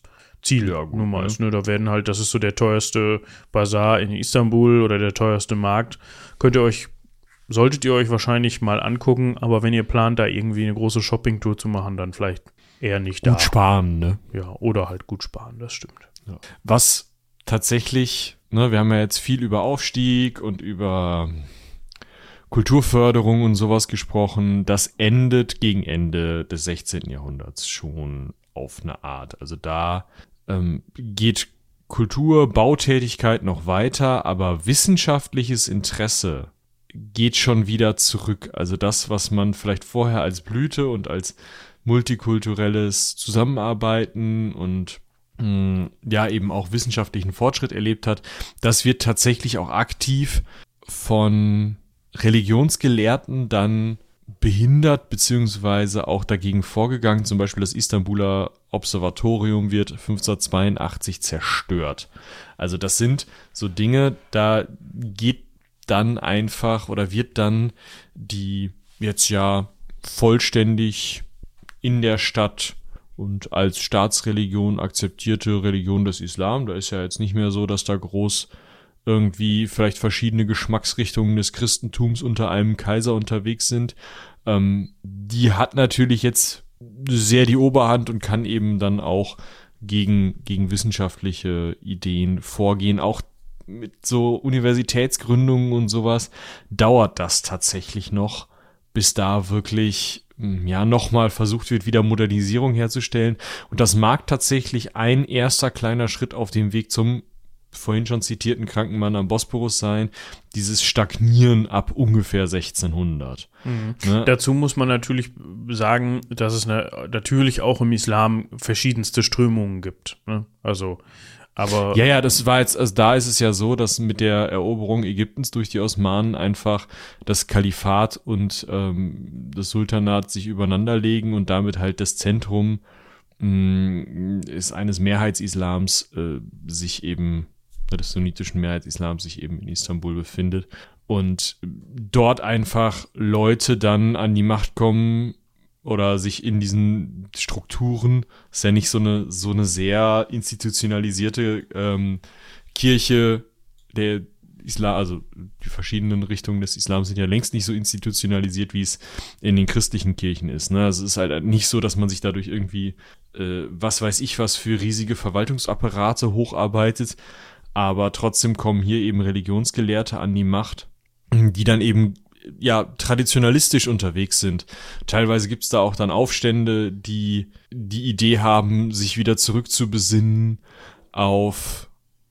Ziel ja, gut, nun mal ne? ist. Ne? Da werden halt, das ist so der teuerste Bazaar in Istanbul oder der teuerste Markt. Könnt ihr euch, solltet ihr euch wahrscheinlich mal angucken, aber wenn ihr plant, da irgendwie eine große Shoppingtour zu machen, dann vielleicht eher nicht gut da. Gut sparen, ne? Ja, oder halt gut sparen, das stimmt. Ja. Was tatsächlich ne, wir haben ja jetzt viel über Aufstieg und über Kulturförderung und sowas gesprochen. Das endet gegen Ende des 16. Jahrhunderts schon auf eine Art. Also da ähm, geht Kultur, Bautätigkeit noch weiter, aber wissenschaftliches Interesse geht schon wieder zurück. Also das, was man vielleicht vorher als Blüte und als multikulturelles Zusammenarbeiten und ja eben auch wissenschaftlichen Fortschritt erlebt hat, das wird tatsächlich auch aktiv von Religionsgelehrten dann behindert beziehungsweise auch dagegen vorgegangen. Zum Beispiel das Istanbuler Observatorium wird 1582 zerstört. Also das sind so Dinge, da geht dann einfach oder wird dann die jetzt ja vollständig in der Stadt und als Staatsreligion akzeptierte Religion des Islam. Da ist ja jetzt nicht mehr so, dass da groß irgendwie vielleicht verschiedene Geschmacksrichtungen des Christentums unter einem Kaiser unterwegs sind. Ähm, die hat natürlich jetzt sehr die Oberhand und kann eben dann auch gegen, gegen wissenschaftliche Ideen vorgehen. Auch mit so Universitätsgründungen und sowas dauert das tatsächlich noch, bis da wirklich hm, ja nochmal versucht wird, wieder Modernisierung herzustellen. Und das mag tatsächlich ein erster kleiner Schritt auf dem Weg zum vorhin schon zitierten kranken Mann am Bosporus sein, dieses Stagnieren ab ungefähr 1600. Mhm. Ne? Dazu muss man natürlich sagen, dass es eine, natürlich auch im Islam verschiedenste Strömungen gibt. Ne? Also aber ja, ja, das war jetzt, also da ist es ja so, dass mit der Eroberung Ägyptens durch die Osmanen einfach das Kalifat und ähm, das Sultanat sich übereinander legen und damit halt das Zentrum mh, mm, ist eines Mehrheitsislams äh, sich eben des sunnitischen Mehrheitsislams sich eben in Istanbul befindet und dort einfach Leute dann an die Macht kommen oder sich in diesen Strukturen, ist ja nicht so eine so eine sehr institutionalisierte ähm, Kirche der Islam, also die verschiedenen Richtungen des Islams sind ja längst nicht so institutionalisiert, wie es in den christlichen Kirchen ist. Ne? Also es ist halt nicht so, dass man sich dadurch irgendwie, äh, was weiß ich was, für riesige Verwaltungsapparate hocharbeitet, aber trotzdem kommen hier eben Religionsgelehrte an die Macht, die dann eben ja traditionalistisch unterwegs sind. Teilweise gibt's da auch dann Aufstände, die die Idee haben, sich wieder zurückzubesinnen auf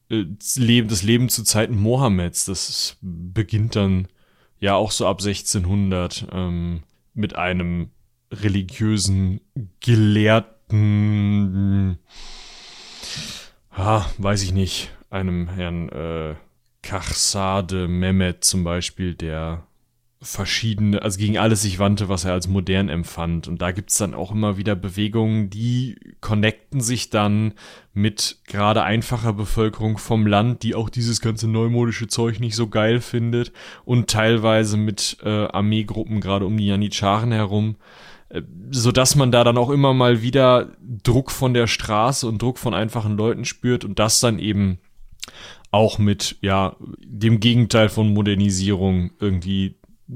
äh, Leben, das Leben zu Zeiten Mohammeds. Das beginnt dann ja auch so ab 1600 ähm, mit einem religiösen Gelehrten, ah, weiß ich nicht, einem Herrn äh, Kachsade Mehmet zum Beispiel, der verschiedene, also gegen alles sich wandte, was er als modern empfand. Und da gibt's dann auch immer wieder Bewegungen, die connecten sich dann mit gerade einfacher Bevölkerung vom Land, die auch dieses ganze neumodische Zeug nicht so geil findet und teilweise mit äh, Armeegruppen gerade um die Janitscharen herum, äh, so dass man da dann auch immer mal wieder Druck von der Straße und Druck von einfachen Leuten spürt und das dann eben auch mit, ja, dem Gegenteil von Modernisierung irgendwie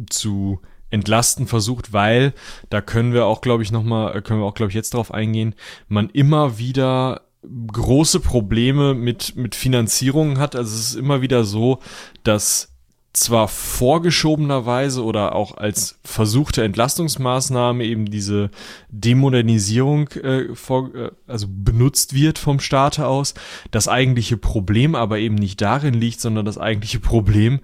zu entlasten versucht, weil da können wir auch, glaube ich, nochmal, äh, können wir auch, glaube ich, jetzt drauf eingehen, man immer wieder große Probleme mit, mit Finanzierungen hat. Also es ist immer wieder so, dass zwar vorgeschobenerweise oder auch als versuchte Entlastungsmaßnahme eben diese Demodernisierung äh, vor, äh, also benutzt wird vom Staate aus, das eigentliche Problem aber eben nicht darin liegt, sondern das eigentliche Problem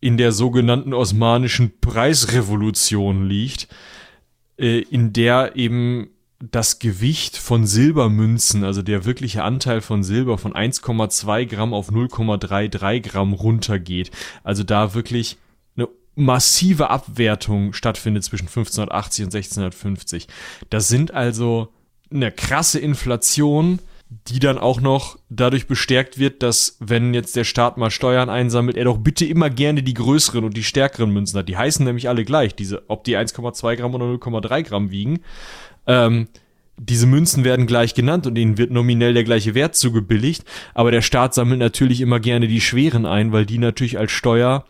in der sogenannten osmanischen Preisrevolution liegt, äh, in der eben das Gewicht von Silbermünzen, also der wirkliche Anteil von Silber von 1,2 Gramm auf 0,33 Gramm runtergeht. Also da wirklich eine massive Abwertung stattfindet zwischen 1580 und 1650. Das sind also eine krasse Inflation, die dann auch noch dadurch bestärkt wird, dass wenn jetzt der Staat mal Steuern einsammelt, er doch bitte immer gerne die größeren und die stärkeren Münzen hat. Die heißen nämlich alle gleich, diese, ob die 1,2 Gramm oder 0,3 Gramm wiegen. Ähm, diese Münzen werden gleich genannt und ihnen wird nominell der gleiche Wert zugebilligt, aber der Staat sammelt natürlich immer gerne die schweren ein, weil die natürlich als Steuer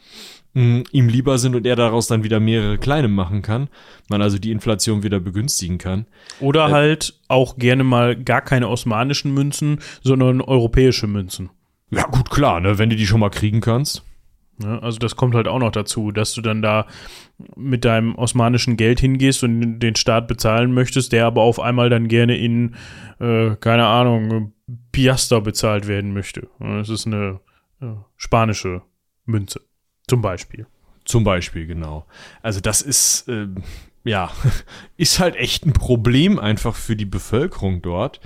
mh, ihm lieber sind und er daraus dann wieder mehrere kleine machen kann, man also die Inflation wieder begünstigen kann. Oder äh, halt auch gerne mal gar keine osmanischen Münzen, sondern europäische Münzen. Ja, gut, klar, ne, wenn du die schon mal kriegen kannst. Ja, also das kommt halt auch noch dazu, dass du dann da mit deinem osmanischen Geld hingehst und den Staat bezahlen möchtest, der aber auf einmal dann gerne in, äh, keine Ahnung, Piaster bezahlt werden möchte. Das ist eine äh, spanische Münze, zum Beispiel. Zum Beispiel, genau. Also das ist, äh, ja, ist halt echt ein Problem einfach für die Bevölkerung dort,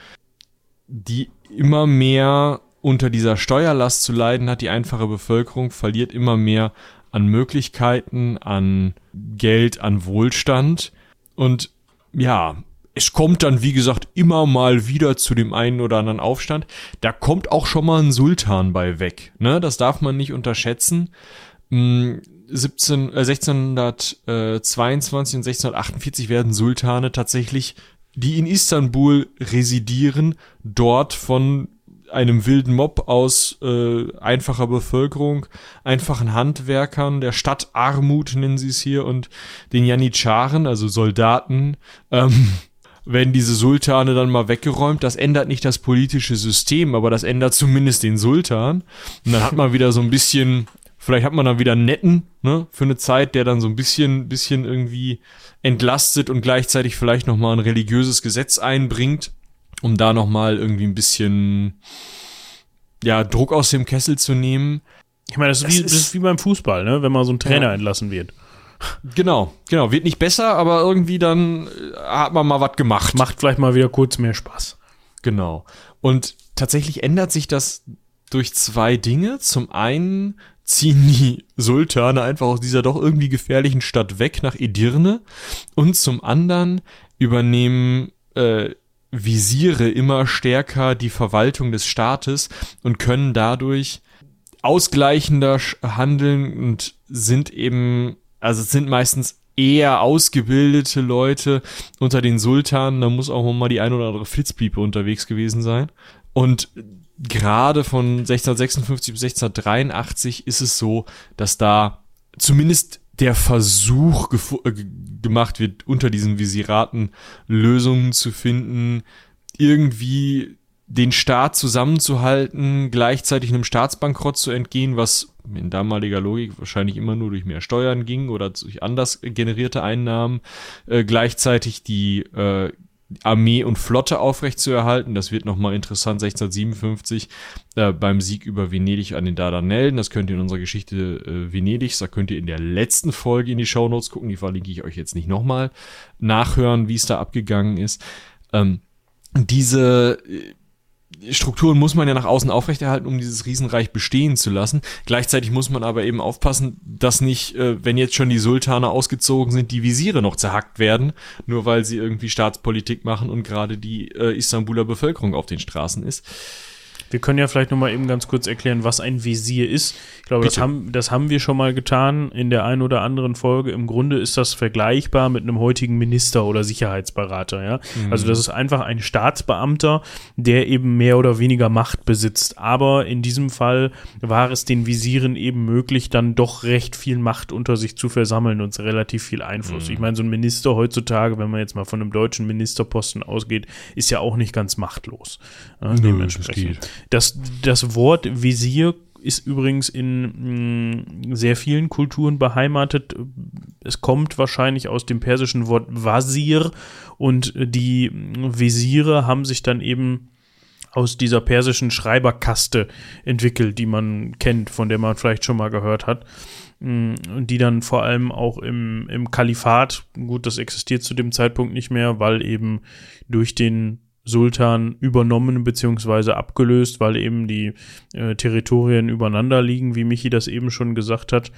die immer mehr unter dieser Steuerlast zu leiden hat. Die einfache Bevölkerung verliert immer mehr an Möglichkeiten, an Geld, an Wohlstand. Und ja, es kommt dann, wie gesagt, immer mal wieder zu dem einen oder anderen Aufstand. Da kommt auch schon mal ein Sultan bei weg. Ne? Das darf man nicht unterschätzen. 17, äh, 1622 und 1648 werden Sultane tatsächlich, die in Istanbul residieren, dort von einem wilden Mob aus äh, einfacher Bevölkerung, einfachen Handwerkern, der Stadtarmut nennen sie es hier und den Janitscharen, also Soldaten, ähm, werden diese Sultane dann mal weggeräumt. Das ändert nicht das politische System, aber das ändert zumindest den Sultan. Und dann hat man wieder so ein bisschen, vielleicht hat man dann wieder einen netten, ne, für eine Zeit, der dann so ein bisschen, bisschen irgendwie entlastet und gleichzeitig vielleicht nochmal ein religiöses Gesetz einbringt, um da nochmal irgendwie ein bisschen, ja, Druck aus dem Kessel zu nehmen. Ich meine, das ist, wie, das ist wie beim Fußball, ne, wenn mal so ein Trainer ja. entlassen wird. Genau, genau. Wird nicht besser, aber irgendwie dann äh, hat man mal was gemacht. Macht vielleicht mal wieder kurz mehr Spaß. Genau. Und tatsächlich ändert sich das durch zwei Dinge. Zum einen ziehen die Sultane einfach aus dieser doch irgendwie gefährlichen Stadt weg nach Edirne und zum anderen übernehmen äh, Visiere immer stärker die Verwaltung des Staates und können dadurch ausgleichender handeln und sind eben also es sind meistens eher ausgebildete Leute unter den Sultanen. Da muss auch mal die ein oder andere Flitzpiepe unterwegs gewesen sein. Und gerade von 1656 bis 1683 ist es so, dass da zumindest der Versuch äh, gemacht wird, unter diesen Visiraten Lösungen zu finden, irgendwie den Staat zusammenzuhalten, gleichzeitig einem Staatsbankrott zu entgehen, was in damaliger Logik wahrscheinlich immer nur durch mehr Steuern ging oder durch anders generierte Einnahmen, äh, gleichzeitig die äh, Armee und Flotte aufrechtzuerhalten. Das wird nochmal interessant 1657 äh, beim Sieg über Venedig an den Dardanellen. Das könnt ihr in unserer Geschichte äh, Venedigs, da könnt ihr in der letzten Folge in die Shownotes gucken. Die verlinke ich euch jetzt nicht nochmal nachhören, wie es da abgegangen ist. Ähm, diese äh, Strukturen muss man ja nach außen aufrechterhalten, um dieses Riesenreich bestehen zu lassen. Gleichzeitig muss man aber eben aufpassen, dass nicht, äh, wenn jetzt schon die Sultane ausgezogen sind, die Visiere noch zerhackt werden, nur weil sie irgendwie Staatspolitik machen und gerade die äh, Istanbuler Bevölkerung auf den Straßen ist. Wir können ja vielleicht nochmal eben ganz kurz erklären, was ein Visier ist. Ich glaube, das haben, das haben wir schon mal getan in der einen oder anderen Folge. Im Grunde ist das vergleichbar mit einem heutigen Minister oder Sicherheitsberater. Ja? Mhm. Also das ist einfach ein Staatsbeamter, der eben mehr oder weniger Macht besitzt. Aber in diesem Fall war es den Visieren eben möglich, dann doch recht viel Macht unter sich zu versammeln und relativ viel Einfluss. Mhm. Ich meine, so ein Minister heutzutage, wenn man jetzt mal von einem deutschen Ministerposten ausgeht, ist ja auch nicht ganz machtlos. Ja, Nö, dementsprechend. Das, das Wort Visier ist übrigens in mh, mm, sehr vielen Kulturen beheimatet. Es kommt wahrscheinlich aus dem persischen Wort Wazir und die Visiere haben sich dann eben aus dieser persischen Schreiberkaste entwickelt, die man kennt, von der man vielleicht schon mal gehört hat. Mm, und die dann vor allem auch im, im Kalifat, gut, das existiert zu dem Zeitpunkt nicht mehr, weil eben durch den Sultan übernommen bzw. abgelöst, weil eben die äh, Territorien übereinander liegen, wie Michi das eben schon gesagt hat.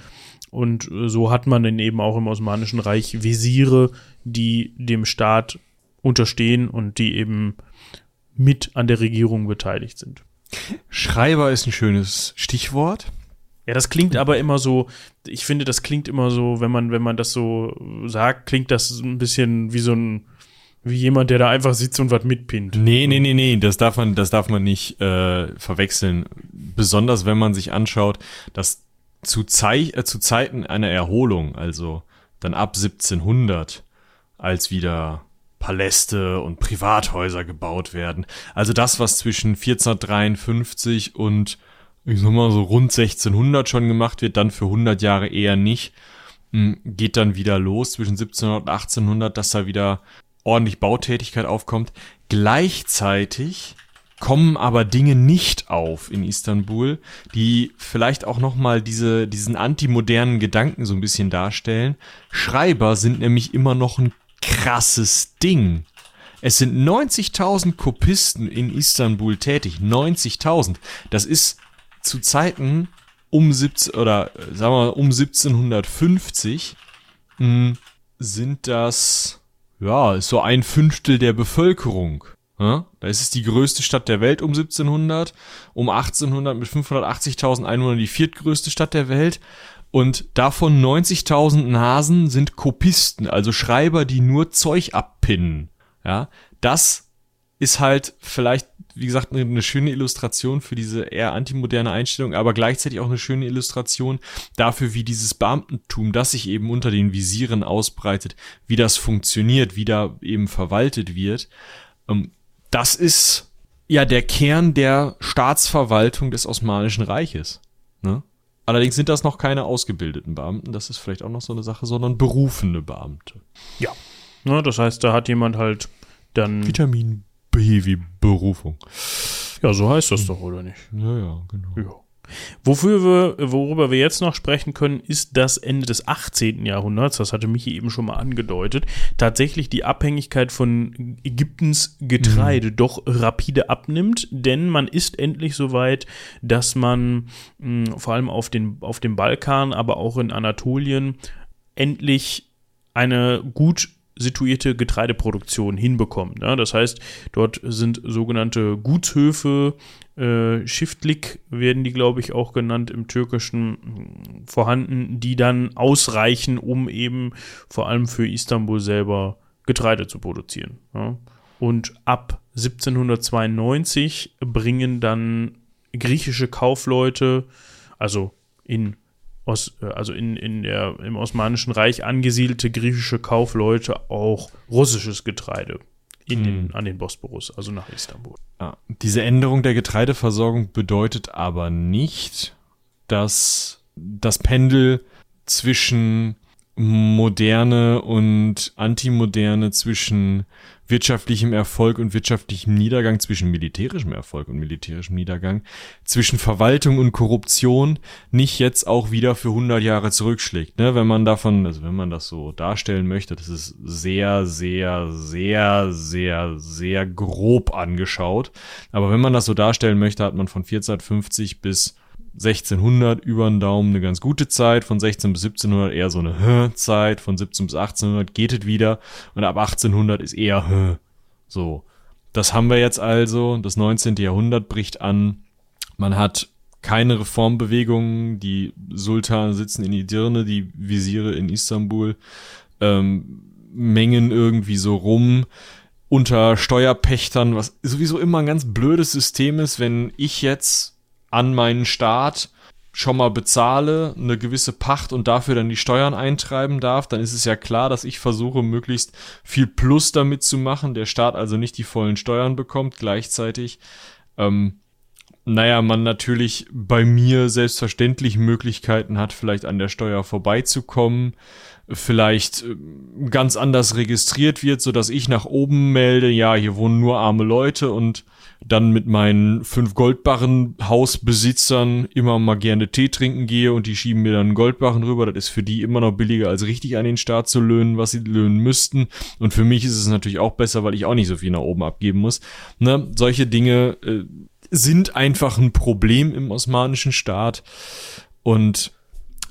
Und äh, so hat man dann eben auch im Osmanischen Reich Visiere, die dem Staat unterstehen und die eben mit an der Regierung beteiligt sind. Schreiber ist ein schönes Stichwort. Ja, das klingt aber immer so, ich finde, das klingt immer so, wenn man, wenn man das so sagt, klingt das ein bisschen wie so ein wie jemand, der da einfach sitzt und was mitpinnt. Nee, nee, nee, nee, das darf man, das darf man nicht äh, verwechseln. Besonders wenn man sich anschaut, dass zu, Zei äh, zu Zeiten einer Erholung, also dann ab 1700, als wieder Paläste und Privathäuser gebaut werden. Also das, was zwischen 1453 und ich sag mal so rund 1600 schon gemacht wird, dann für 100 Jahre eher nicht, hm, geht dann wieder los zwischen 1700 und 1800, dass da wieder ordentlich Bautätigkeit aufkommt. Gleichzeitig kommen aber Dinge nicht auf in Istanbul, die vielleicht auch noch mal diese diesen antimodernen Gedanken so ein bisschen darstellen. Schreiber sind nämlich immer noch ein krasses Ding. Es sind 90.000 Kopisten in Istanbul tätig. 90.000. Das ist zu Zeiten um 17 oder sagen wir mal um 1750 mh, hm, sind das ja so ein Fünftel der Bevölkerung. Ja? Da ist es die größte Stadt der Welt um 1700, um 1800 mit 580.000 Einwohnern die viertgrößte Stadt der Welt und davon 90.000 Nasen sind Kopisten, also Schreiber, die nur Zeug abpinnen. Ja, das ist halt vielleicht, wie gesagt, eine, eine schöne Illustration für diese eher antimoderne Einstellung, aber gleichzeitig auch eine schöne Illustration dafür, wie dieses Beamtentum, das sich eben unter den Visieren ausbreitet, wie das funktioniert, wie da eben verwaltet wird. Ähm, das ist ja der Kern der Staatsverwaltung des Osmanischen Reiches. Ne? Allerdings sind das noch keine ausgebildeten Beamten, das ist vielleicht auch noch so eine Sache, sondern berufene Beamte. Ja. Ne, das heißt, da hat jemand halt dann. Vitamin B wie Berufung. Ja, so heißt das doch, oder nicht? Ja, ja, genau. Ja. Wofür wir, worüber wir jetzt noch sprechen können, ist das Ende des 18. Jahrhunderts, das hatte Michi eben schon mal angedeutet, tatsächlich die Abhängigkeit von Ägyptens Getreide mhm. doch rapide abnimmt, denn man ist endlich so weit, dass man mh, hm, vor allem auf, den, auf dem Balkan, aber auch in Anatolien endlich eine gut situierte Getreideproduktion hinbekommt. Ja, das heißt, dort sind sogenannte Gutshöfe, äh, Shiftlik werden die, glaube ich, auch genannt im Türkischen vorhanden, die dann ausreichen, um eben vor allem für Istanbul selber Getreide zu produzieren. Ja. Und ab 1792 bringen dann griechische Kaufleute, also in Os, äh, also in, in der, im Osmanischen Reich angesiedelte griechische Kaufleute auch russisches Getreide in den, hm. an den Bosporus, also nach Istanbul. Ah, diese Änderung der Getreideversorgung bedeutet aber nicht, dass das Pendel zwischen Moderne und Antimoderne, zwischen wirtschaftlichem Erfolg und wirtschaftlichem Niedergang, zwischen militärischem Erfolg und militärischem Niedergang, zwischen Verwaltung und Korruption nicht jetzt auch wieder für 100 Jahre zurückschlägt. Ne? Wenn man davon, also wenn man das so darstellen möchte, das ist sehr, sehr, sehr, sehr, sehr grob angeschaut. Aber wenn man das so darstellen möchte, hat man von 1450 bis 1600 über den Daumen eine ganz gute Zeit, von 16 bis 1700 eher so eine Zeit, von 17 bis 1800 geht es wieder und ab 1800 ist eher so. Das haben wir jetzt also, das 19. Jahrhundert bricht an, man hat keine Reformbewegungen, die Sultane sitzen in Edirne, die Visiere in Istanbul, ähm, mengen irgendwie so rum unter Steuerpächtern, was sowieso immer ein ganz blödes System ist, wenn ich jetzt an meinen Staat schon mal bezahle, eine gewisse Pacht und dafür dann die Steuern eintreiben darf, dann ist es ja klar, dass ich versuche, möglichst viel Plus damit zu machen, der Staat also nicht die vollen Steuern bekommt, gleichzeitig, ähm, naja, man natürlich bei mir selbstverständlich Möglichkeiten hat, vielleicht an der Steuer vorbeizukommen, vielleicht äh, ganz anders registriert wird, so dass ich nach oben melde, ja, hier wohnen nur arme Leute und dann mit meinen fünf Goldbarren Hausbesitzern immer mal gerne Tee trinken gehe und die schieben mir dann Goldbarren rüber. Das ist für die immer noch billiger, als richtig an den Staat zu löhnen, was sie löhnen müssten. Und für mich ist es natürlich auch besser, weil ich auch nicht so viel nach oben abgeben muss. Ne? Solche Dinge äh, sind einfach ein Problem im osmanischen Staat. Und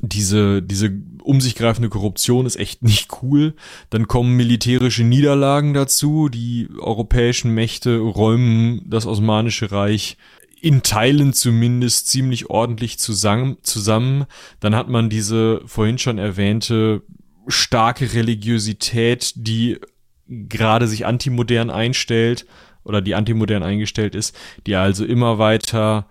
diese, diese um sich greifende Korruption ist echt nicht cool. Dann kommen militärische Niederlagen dazu. Die europäischen Mächte räumen das Osmanische Reich in Teilen zumindest ziemlich ordentlich zusammen. Dann hat man diese vorhin schon erwähnte starke Religiosität, die gerade sich antimodern einstellt oder die antimodern eingestellt ist, die also immer weiter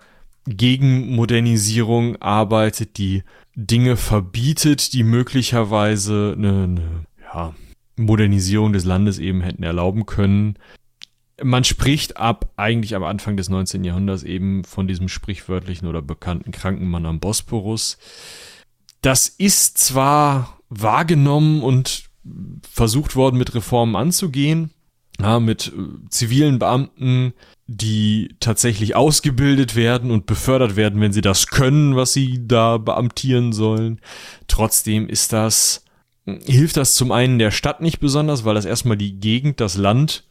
gegen Modernisierung arbeitet, die Dinge verbietet, die möglicherweise eine, eine ja, Modernisierung des Landes eben hätten erlauben können. Man spricht ab eigentlich am Anfang des 19. Jahrhunderts eben von diesem sprichwörtlichen oder bekannten Krankenmann am Bosporus. Das ist zwar wahrgenommen und versucht worden, mit Reformen anzugehen, ja, mit äh, zivilen Beamten, die tatsächlich ausgebildet werden und befördert werden, wenn sie das können, was sie da beamtieren sollen. Trotzdem ist das, hilft das zum einen der Stadt nicht besonders, weil das erstmal die Gegend, das Land,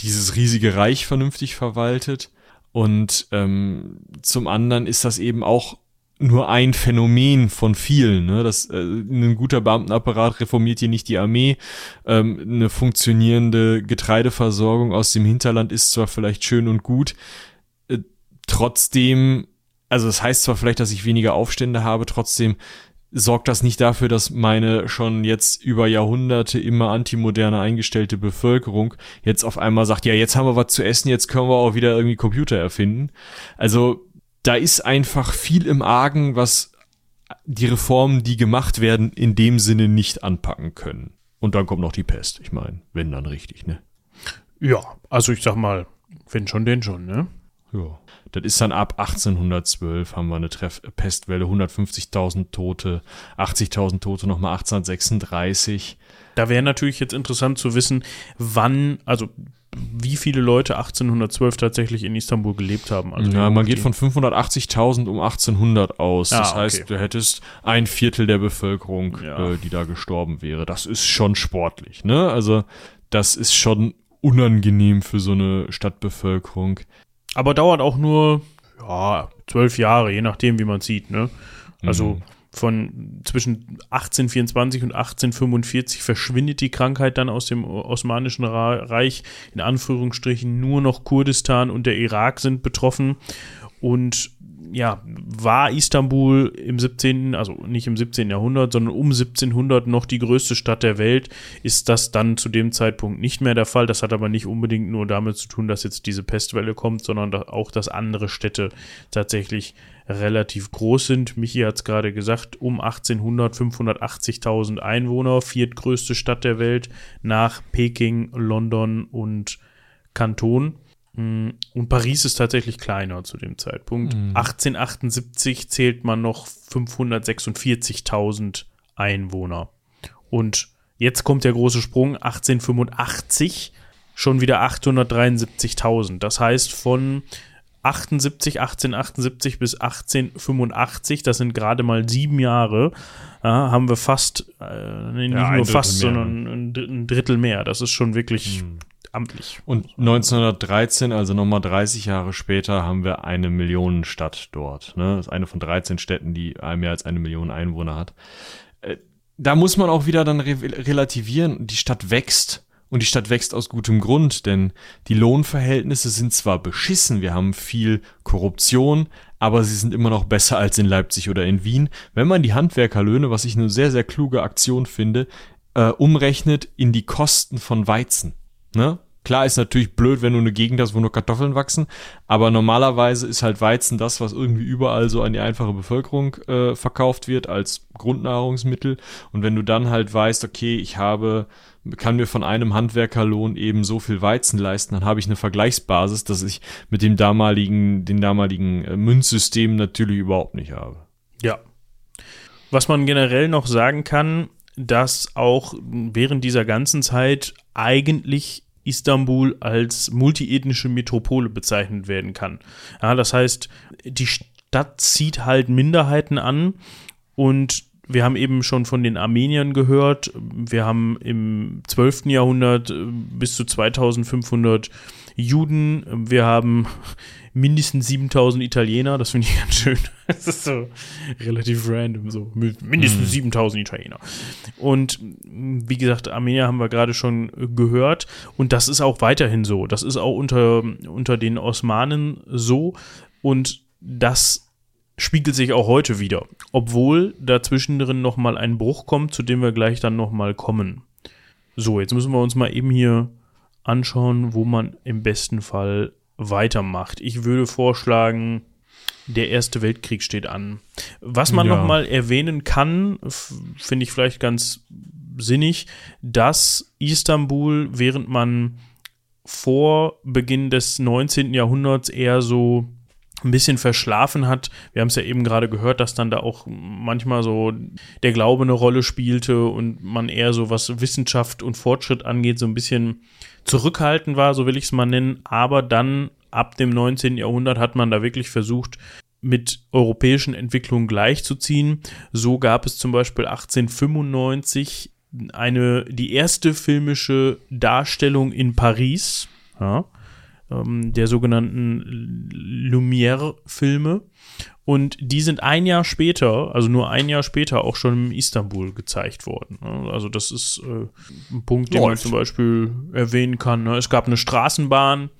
dieses riesige Reich vernünftig verwaltet. Und ähm, zum anderen ist das eben auch nur ein Phänomen von vielen. Ne? Das, äh, ein guter Beamtenapparat reformiert hier nicht die Armee. Ähm, eine funktionierende Getreideversorgung aus dem Hinterland ist zwar vielleicht schön und gut, äh, trotzdem, also das heißt zwar vielleicht, dass ich weniger Aufstände habe, trotzdem sorgt das nicht dafür, dass meine schon jetzt über Jahrhunderte immer antimoderne eingestellte Bevölkerung jetzt auf einmal sagt, ja, jetzt haben wir was zu essen, jetzt können wir auch wieder irgendwie Computer erfinden. Also da ist einfach viel im Argen, was die Reformen, die gemacht werden, in dem Sinne nicht anpacken können. Und dann kommt noch die Pest. Ich meine, wenn dann richtig, ne? Ja, also ich sag mal, wenn schon, denn schon, ne? Ja. Das ist dann ab 1812 haben wir eine Treff Pestwelle, 150.000 Tote, 80.000 Tote nochmal 1836. Da wäre natürlich jetzt interessant zu wissen, wann, also wie viele Leute 1812 tatsächlich in Istanbul gelebt haben. Also ja, man geht von 580.000 um 1800 aus. Ah, das heißt, okay. du hättest ein Viertel der Bevölkerung, ja. äh, die da gestorben wäre. Das ist schon sportlich, ne? Also, das ist schon unangenehm für so eine Stadtbevölkerung. Aber dauert auch nur, ja, zwölf Jahre, je nachdem, wie man sieht, ne? Also, mhm von zwischen 1824 und 1845 verschwindet die Krankheit dann aus dem Osmanischen Reich. In Anführungsstrichen nur noch Kurdistan und der Irak sind betroffen. Und ja, war Istanbul im 17., also nicht im 17. Jahrhundert, sondern um 1700 noch die größte Stadt der Welt, ist das dann zu dem Zeitpunkt nicht mehr der Fall. Das hat aber nicht unbedingt nur damit zu tun, dass jetzt diese Pestwelle kommt, sondern auch, dass andere Städte tatsächlich relativ groß sind. Michi hat es gerade gesagt, um 1800 580.000 Einwohner, viertgrößte Stadt der Welt nach Peking, London und Kanton. Mm, und Paris ist tatsächlich kleiner zu dem Zeitpunkt. Mhm. 1878 zählt man noch 546.000 Einwohner. Und jetzt kommt der große Sprung, 1885 schon wieder 873.000. Das heißt, von 78, 1878 bis 1885, das sind gerade mal sieben Jahre, ja, haben wir fast, äh, nicht ja, nur fast, mehr. sondern ein Drittel mehr. Das ist schon wirklich hm. Amtlich. Und 1913, also nochmal 30 Jahre später, haben wir eine Millionenstadt dort. Ne? Das ist eine von 13 Städten, die mehr als eine Million Einwohner hat. Äh, da muss man auch wieder dann re relativieren. Die Stadt wächst und die Stadt wächst aus gutem Grund, denn die Lohnverhältnisse sind zwar beschissen, wir haben viel Korruption, aber sie sind immer noch besser als in Leipzig oder in Wien. Wenn man die Handwerkerlöhne, was ich eine sehr, sehr kluge Aktion finde, äh, umrechnet in die Kosten von Weizen. Ne? Klar ist natürlich blöd, wenn du eine Gegend hast, wo nur Kartoffeln wachsen, aber normalerweise ist halt Weizen das, was irgendwie überall so an die einfache Bevölkerung äh, verkauft wird als Grundnahrungsmittel. Und wenn du dann halt weißt, okay, ich habe, kann mir von einem Handwerkerlohn eben so viel Weizen leisten, dann habe ich eine Vergleichsbasis, dass ich mit dem damaligen, den damaligen äh, Münzsystem natürlich überhaupt nicht habe. Ja. Was man generell noch sagen kann, dass auch während dieser ganzen Zeit eigentlich Istanbul als multiethnische Metropole bezeichnet werden kann. Ja, das heißt, die Stadt zieht halt Minderheiten an und wir haben eben schon von den Armeniern gehört. Wir haben im 12. Jahrhundert äh, bis zu 2500 Juden. Wir haben mindestens 7000 Italiener. Das finde ich ganz schön. Das ist so relativ random. So mindestens mhm. 7000 Italiener. Und wie gesagt, Armenier haben wir gerade schon gehört. Und das ist auch weiterhin so. Das ist auch unter, unter den Osmanen so. Und das spiegelt sich auch heute wieder, obwohl dazwischen drin nochmal ein Bruch kommt, zu dem wir gleich dann nochmal kommen. So, jetzt müssen wir uns mal eben hier anschauen, wo man im besten Fall weitermacht. Ich würde vorschlagen, der Erste Weltkrieg steht an. Was man ja. nochmal erwähnen kann, finde ich vielleicht ganz sinnig, dass Istanbul, während man vor Beginn des 19. Jahrhunderts eher so ein bisschen verschlafen hat. Wir haben es ja eben gerade gehört, dass dann da auch manchmal so der Glaube eine Rolle spielte und man eher so was Wissenschaft und Fortschritt angeht, so ein bisschen zurückhaltend war, so will ich es mal nennen. Aber dann ab dem 19. Jahrhundert hat man da wirklich versucht, mit europäischen Entwicklungen gleichzuziehen. So gab es zum Beispiel 1895 eine, die erste filmische Darstellung in Paris. Ja, ähm, der sogenannten Lumière-Filme. Und die sind ein Jahr später, also nur ein Jahr später, auch schon in Istanbul gezeigt worden. Ne? Also das ist äh, ein Punkt, den Läuft. man zum Beispiel erwähnen kann. Ne? Es gab eine Straßenbahn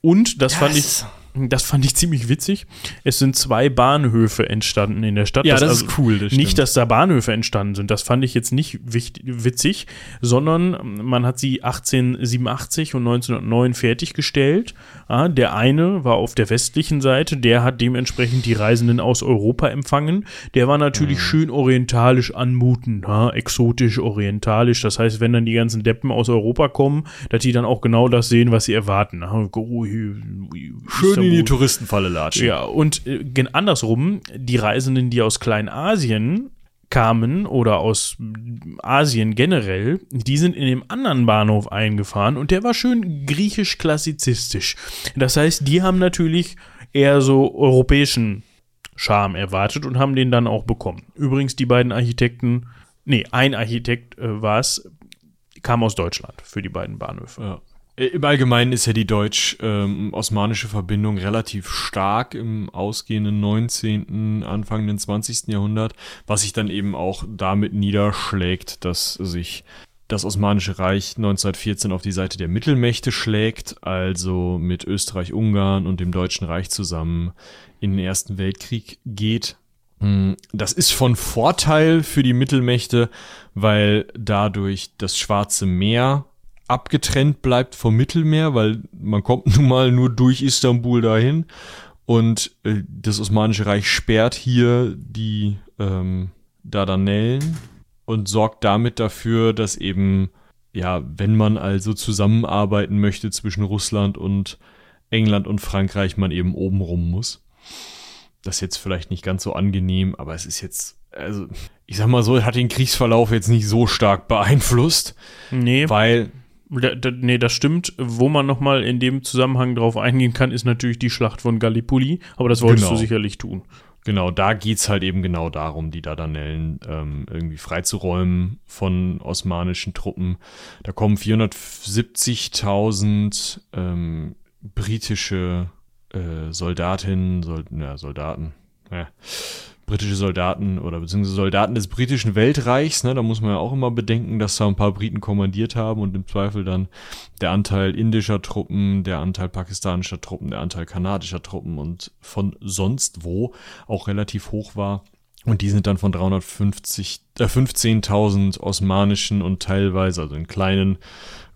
und das, das fand ich das fand ich ziemlich witzig. Es sind zwei Bahnhöfe entstanden in der Stadt. Ja, das, das also ist cool. Das nicht, dass da Bahnhöfe entstanden sind. Das fand ich jetzt nicht witzig, sondern man hat sie 1887 und 1909 fertiggestellt. Ja, der eine war auf der westlichen Seite, der hat dementsprechend die Reisenden aus Europa empfangen. Der war natürlich mhm. schön orientalisch anmutend, exotisch orientalisch. Das heißt, wenn dann die ganzen Deppen aus Europa kommen, dass die dann auch genau das sehen, was sie erwarten. Schön in die Touristenfalle latschen. Ja, und äh, andersrum, die Reisenden, die aus Kleinasien kamen oder aus Asien generell, die sind in dem anderen Bahnhof eingefahren und der war schön griechisch-klassizistisch. Das heißt, die haben natürlich eher so europäischen Charme erwartet und haben den dann auch bekommen. Übrigens, die beiden Architekten, nee, ein Architekt äh, war es, kam aus Deutschland für die beiden Bahnhöfe. Ja. Äh, Im Allgemeinen ist ja die deutsch-osmanische ähm, Verbindung relativ stark im ausgehenden 19., Anfang 20. Jahrhundert, was sich dann eben auch damit niederschlägt, dass sich das Osmanische Reich 1914 auf die Seite der Mittelmächte schlägt, also mit Österreich-Ungarn und dem Deutschen Reich zusammen in den Ersten Weltkrieg geht. Hm, das ist von Vorteil für die Mittelmächte, weil dadurch das Schwarze Meer abgetrennt bleibt vom Mittelmeer, weil man kommt nun mal nur durch Istanbul dahin. Und äh, das Osmanische Reich sperrt hier die ähm, Dardanellen und sorgt damit dafür, dass eben, ja, wenn man also zusammenarbeiten möchte zwischen Russland und England und Frankreich, man eben oben rum muss. Das ist jetzt vielleicht nicht ganz so angenehm, aber es ist jetzt, also, ich sag mal so, hat den Kriegsverlauf jetzt nicht so stark beeinflusst. Nee. Weil nee, das stimmt. Wo man nochmal in dem Zusammenhang drauf eingehen kann, ist natürlich die Schlacht von Gallipoli, aber das wolltest genau. du sicherlich tun. Genau, da geht es halt eben genau darum, die Dardanellen ähm, irgendwie freizuräumen von osmanischen Truppen. Da kommen 470.000 ähm, britische äh, Soldatinnen, Sold ja, Soldaten, ja, britische Soldaten oder beziehungsweise Soldaten des britischen Weltreichs. Ne? Da muss man ja auch immer bedenken, dass da ein paar Briten kommandiert haben und im Zweifel dann der Anteil indischer Truppen, der Anteil pakistanischer Truppen, der Anteil kanadischer Truppen und von sonst wo auch relativ hoch war. Und die sind dann von 350, äh, 15.000 osmanischen und teilweise, also in kleinen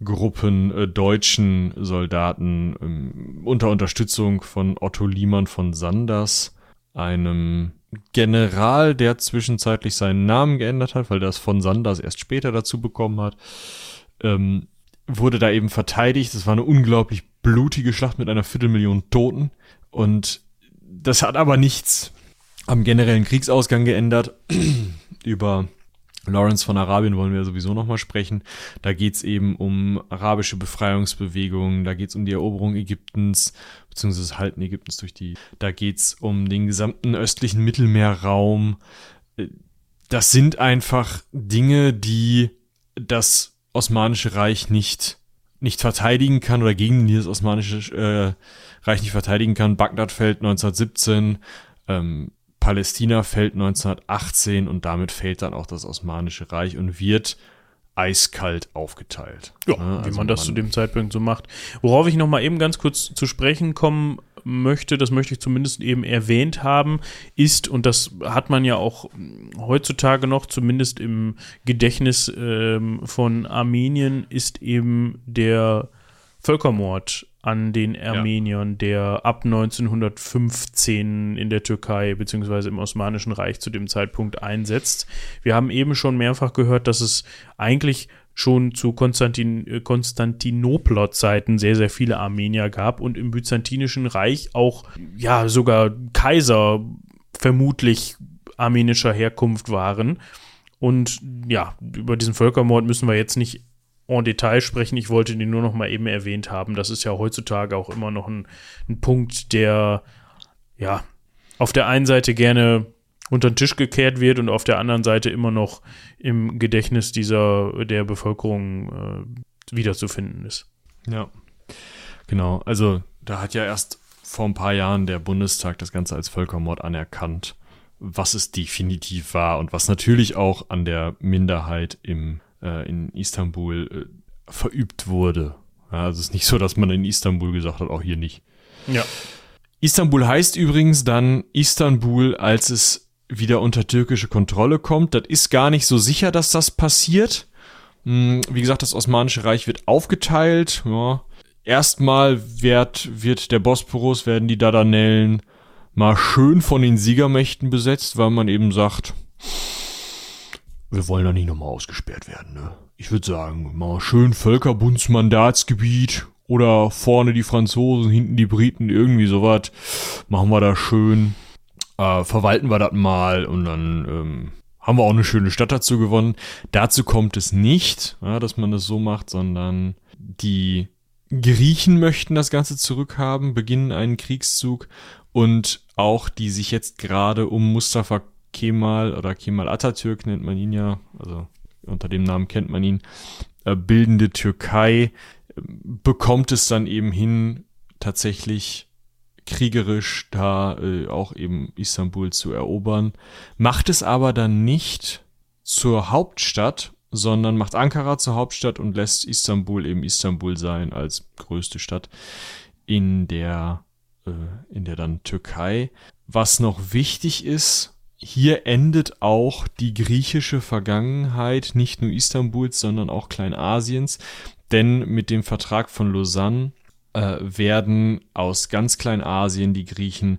Gruppen äh, deutschen Soldaten ähm, unter Unterstützung von Otto Liemann von Sanders, einem General, der zwischenzeitlich seinen Namen geändert hat, weil das von Sanders erst später dazu bekommen hat, ähm, wurde da eben verteidigt. Das war eine unglaublich blutige Schlacht mit einer Viertelmillion Toten. Und das hat aber nichts am generellen Kriegsausgang geändert. Über Lawrence von Arabien wollen wir sowieso nochmal sprechen. Da geht's eben um arabische Befreiungsbewegungen, da geht's um die Eroberung Ägyptens, beziehungsweise Halten Ägyptens durch die. Da geht's um den gesamten östlichen Mittelmeerraum. Das sind einfach Dinge, die das Osmanische Reich nicht, nicht verteidigen kann oder gegen die das Osmanische äh, Reich nicht verteidigen kann. Bagdad fällt 1917. Ähm, Palästina fällt 1918 und damit fällt dann auch das Osmanische Reich und wird eiskalt aufgeteilt. Ja, also wie man das man zu dem Zeitpunkt so macht. Worauf ich noch mal eben ganz kurz zu sprechen kommen möchte, das möchte ich zumindest eben erwähnt haben, ist, und das hat man ja auch heutzutage noch, zumindest im Gedächtnis ähm, von Armenien, ist eben der Völkermord an den Armeniern, ja. der ab 1915 in der Türkei bzw. im Osmanischen Reich zu dem Zeitpunkt einsetzt. Wir haben eben schon mehrfach gehört, dass es eigentlich schon zu Konstantin, äh, Konstantinopler Zeiten sehr, sehr viele Armenier gab und im Byzantinischen Reich auch, ja, sogar Kaiser vermutlich armenischer Herkunft waren. Und ja, über diesen Völkermord müssen wir jetzt nicht en Detail sprechen. Ich wollte den nur noch mal eben erwähnt haben. Das ist ja heutzutage auch immer noch ein, ein Punkt, der ja auf der einen Seite gerne unter den Tisch gekehrt wird und auf der anderen Seite immer noch im Gedächtnis dieser der Bevölkerung äh, wiederzufinden ist. Ja. Genau, also da hat ja erst vor ein paar Jahren der Bundestag das Ganze als Völkermord anerkannt, was es definitiv war und was natürlich auch an der Minderheit im, äh, in Istanbul äh, verübt wurde. Ja, also es ist nicht so, dass man in Istanbul gesagt hat, auch hier nicht. Ja. Istanbul heißt übrigens dann Istanbul, als es wieder unter türkische Kontrolle kommt. Das ist gar nicht so sicher, dass das passiert. Hm, wie gesagt, das Osmanische Reich wird aufgeteilt. Ja. Erstmal wird, wird der Bosporus, werden die Dardanellen mal schön von den Siegermächten besetzt, weil man eben sagt, wir wollen da nicht nochmal ausgesperrt werden. Ne? Ich würde sagen, mal schön Völkerbundsmandatsgebiet oder vorne die Franzosen, hinten die Briten, irgendwie sowas. Machen wir da schön. Äh, verwalten wir das mal und dann ähm, haben wir auch eine schöne Stadt dazu gewonnen. Dazu kommt es nicht, ja, dass man das so macht, sondern die Griechen möchten das Ganze zurückhaben, beginnen einen Kriegszug und auch die sich jetzt gerade um Mustafa Kemal oder Kemal Atatürk nennt man ihn ja, also unter dem Namen kennt man ihn, äh, bildende Türkei äh, bekommt es dann eben hin, tatsächlich kriegerisch da äh, auch eben Istanbul zu erobern, macht es aber dann nicht zur Hauptstadt, sondern macht Ankara zur Hauptstadt und lässt Istanbul eben Istanbul sein als größte Stadt in der äh, in der dann Türkei. Was noch wichtig ist, hier endet auch die griechische Vergangenheit nicht nur Istanbuls, sondern auch Kleinasiens, denn mit dem Vertrag von Lausanne äh, werden aus ganz Kleinasien die Griechen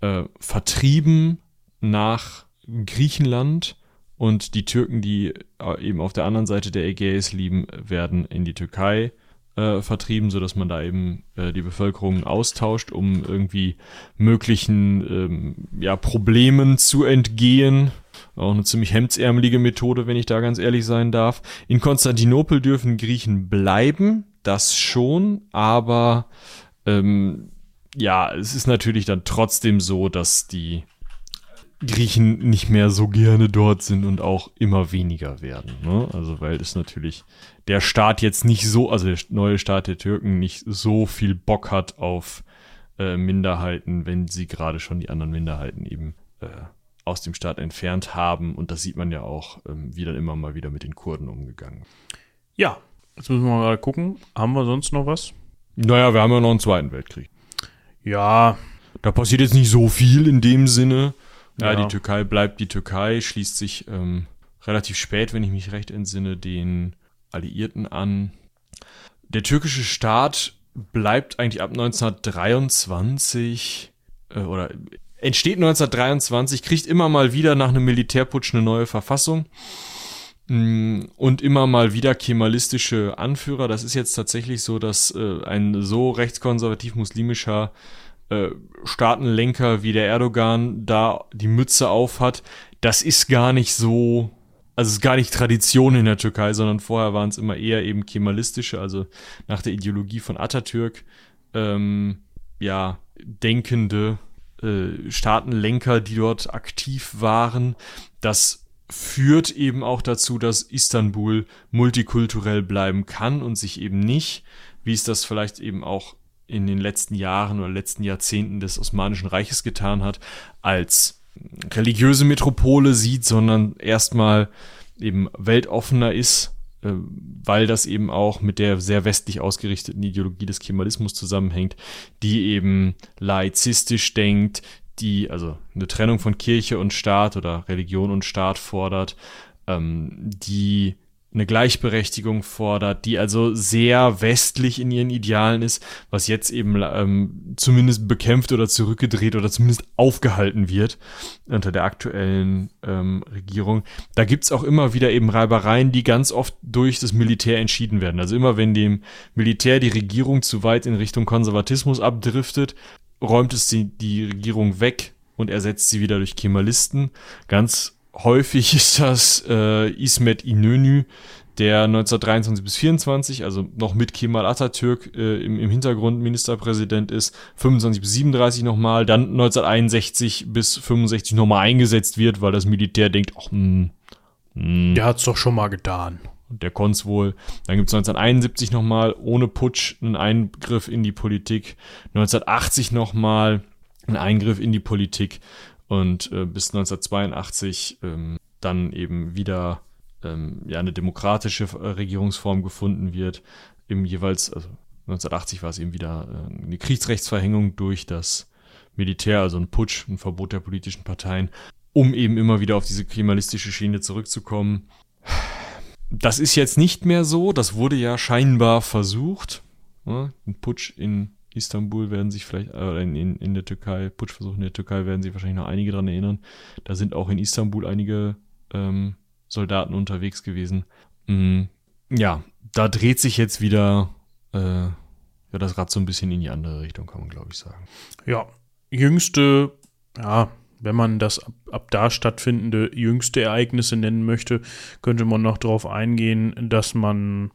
äh, vertrieben nach Griechenland und die Türken, die äh, eben auf der anderen Seite der Ägäis lieben, werden in die Türkei äh, vertrieben, sodass man da eben äh, die Bevölkerung austauscht, um irgendwie möglichen ähm, ja, Problemen zu entgehen. Auch eine ziemlich hemdsärmelige Methode, wenn ich da ganz ehrlich sein darf. In Konstantinopel dürfen Griechen bleiben, das schon, aber ähm, ja, es ist natürlich dann trotzdem so, dass die Griechen nicht mehr so gerne dort sind und auch immer weniger werden. Ne? Also weil es natürlich der Staat jetzt nicht so, also der neue Staat der Türken nicht so viel Bock hat auf äh, Minderheiten, wenn sie gerade schon die anderen Minderheiten eben äh, aus dem Staat entfernt haben. Und das sieht man ja auch, ähm, wie dann immer mal wieder mit den Kurden umgegangen. Ja, jetzt müssen wir mal gucken. Haben wir sonst noch was? Naja, wir haben ja noch einen Zweiten Weltkrieg. Ja. Da passiert jetzt nicht so viel in dem Sinne. Ja, ja, die Türkei bleibt die Türkei, schließt sich ähm, relativ spät, wenn ich mich recht entsinne, den Alliierten an. Der türkische Staat bleibt eigentlich ab 1923 äh, oder entsteht 1923, kriegt immer mal wieder nach einem Militärputsch eine neue Verfassung mm, und immer mal wieder kemalistische Anführer. Das ist jetzt tatsächlich so, dass äh, ein so rechtskonservativ muslimischer äh, Staatenlenker wie der Erdogan da die Mütze auf hat, das ist gar nicht so, also ist gar nicht Tradition in der Türkei, sondern vorher waren es immer eher eben kemalistische, also nach der Ideologie von Atatürk, ähm, ja, denkende äh, Staatenlenker, die dort aktiv waren. Das führt eben auch dazu, dass Istanbul multikulturell bleiben kann und sich eben nicht, wie es das vielleicht eben auch in den letzten Jahren oder letzten Jahrzehnten des Osmanischen Reiches getan hat, als religiöse Metropole sieht, sondern erstmal eben weltoffener ist, äh, weil das eben auch mit der sehr westlich ausgerichteten Ideologie des Kemalismus zusammenhängt, die eben laizistisch denkt, die also eine Trennung von Kirche und Staat oder Religion und Staat fordert, ähm, die eine Gleichberechtigung fordert, die also sehr westlich in ihren Idealen ist, was jetzt eben ähm, zumindest bekämpft oder zurückgedreht oder zumindest aufgehalten wird unter der aktuellen ähm, Regierung. Da gibt's auch immer wieder eben Reibereien, die ganz oft durch das Militär entschieden werden. Also immer wenn dem Militär die Regierung zu weit in Richtung Konservatismus abdriftet, räumt es die, die Regierung weg und ersetzt sie wieder durch Kemalisten. Ganz häufig ist das äh, Ismet Inönü, der 1923 bis 24, also noch mit Kemal Atatürk äh, im, im Hintergrund Ministerpräsident ist, 25 bis 37 nochmal, dann 1961 bis 65 nochmal eingesetzt wird, weil das Militär denkt, ach, mh, hm, mh. Hm. Der hat's doch schon mal getan. der konnt's wohl. Dann gibt's 1971 nochmal ohne Putsch einen Eingriff in die Politik. 1980 nochmal einen Eingriff in die Politik und äh, bis 1982 ähm, dann eben wieder ähm, ja eine demokratische äh, Regierungsform gefunden wird. Im jeweils, also 1980 war es eben wieder äh, eine Kriegsrechtsverhängung durch das Militär, also ein Putsch, ein Verbot der politischen Parteien, um eben immer wieder auf diese krimalistische Schiene zurückzukommen. Das ist jetzt nicht mehr so, das wurde ja scheinbar versucht. Ja, ein Putsch in Istanbul werden sich vielleicht, äh, in, in, der Türkei, Putschversuch in der Türkei werden sich wahrscheinlich noch einige dran erinnern. Da sind auch in Istanbul einige ähm, Soldaten unterwegs gewesen. Mm, ja, da dreht sich jetzt wieder äh, ja, das Rad so ein bisschen in die andere Richtung, kann man glaube ich sagen. Ja, jüngste, ja, wenn man das ab, ab, da stattfindende jüngste Ereignisse nennen möchte, könnte man noch darauf eingehen, dass man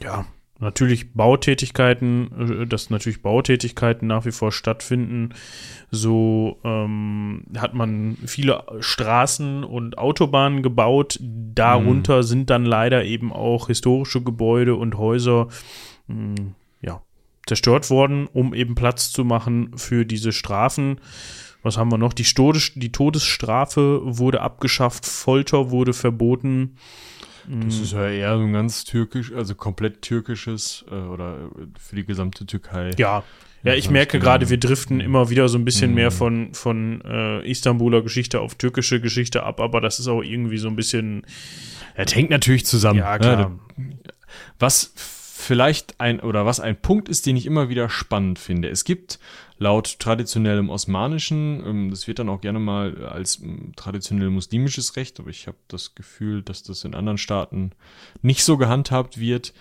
ja natürlich Bautätigkeiten, äh, dass natürlich Bautätigkeiten nach wie vor stattfinden. So ähm, hat man viele Straßen und Autobahnen gebaut. Darunter mhm. sind dann leider eben auch historische Gebäude und Häuser mh, hm, ja, zerstört worden, um eben Platz zu machen für diese Strafen. Was haben wir noch? Die, Todes die Todesstrafe wurde abgeschafft, Folter wurde verboten. Das mhm. ist ja eher so ein ganz türkisch, also komplett türkisches äh, oder für die gesamte Türkei. Ja, ja, ich merke gerade, wir driften immer wieder so ein bisschen mhm. mehr von, von äh, Istanbuler Geschichte auf türkische Geschichte ab, aber das ist auch irgendwie so ein bisschen. Es hängt natürlich zusammen. Ja, klar. Was vielleicht ein, oder was ein Punkt ist, den ich immer wieder spannend finde. Es gibt laut traditionellem Osmanischen, ähm, das wird dann auch gerne mal als ähm, traditionell muslimisches Recht, aber ich habe das Gefühl, dass das in anderen Staaten nicht so gehandhabt wird.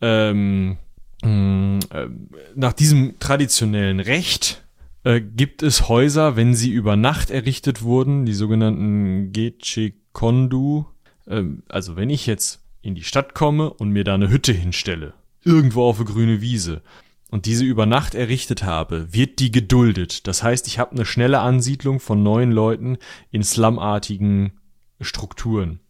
Ähm, äh, nach diesem traditionellen Recht äh, gibt es Häuser, wenn sie über Nacht errichtet wurden, die sogenannten Gecekondu. Äh, also wenn ich jetzt in die Stadt komme und mir da eine Hütte hinstelle, irgendwo auf eine grüne Wiese, und diese über Nacht errichtet habe, wird die geduldet. Das heißt, ich habe eine schnelle Ansiedlung von neuen Leuten in slumartigen Strukturen.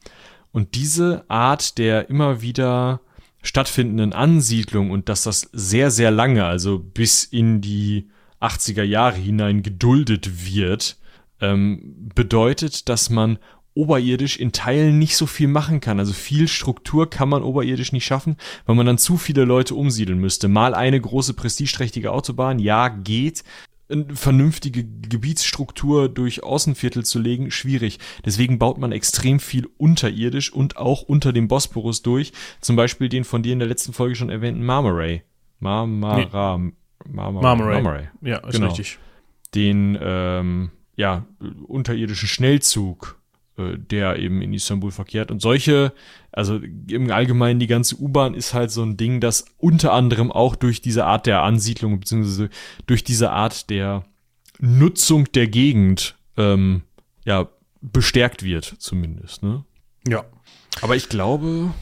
Und diese Art der immer wieder stattfindenden Ansiedlung und dass das sehr, sehr lange, also bis in die 80er Jahre hinein geduldet wird, ähm, bedeutet, dass man oberirdisch in Teilen nicht so viel machen kann. Also viel Struktur kann man oberirdisch nicht schaffen, weil man dann zu viele Leute umsiedeln müsste. Mal eine große prestigeträchtige Autobahn, ja, geht. Eine vernünftige Gebietsstruktur durch Außenviertel zu legen, schwierig. Deswegen baut man extrem viel unterirdisch und auch unter dem Bosporus durch. Zum Beispiel den von dir in der letzten Folge schon erwähnten Marmaray. Marmara. Nee. Marmaray. Marmaray. Marmaray. Ja, ist genau. richtig. Den, ähm, ja, unterirdischen Schnellzug der eben in Istanbul verkehrt. Und solche, also im Allgemeinen die ganze U-Bahn ist halt so ein Ding, das unter anderem auch durch diese Art der Ansiedlung beziehungsweise durch diese Art der Nutzung der Gegend ähm, ja bestärkt wird, zumindest. Ne? Ja. Aber ich glaube,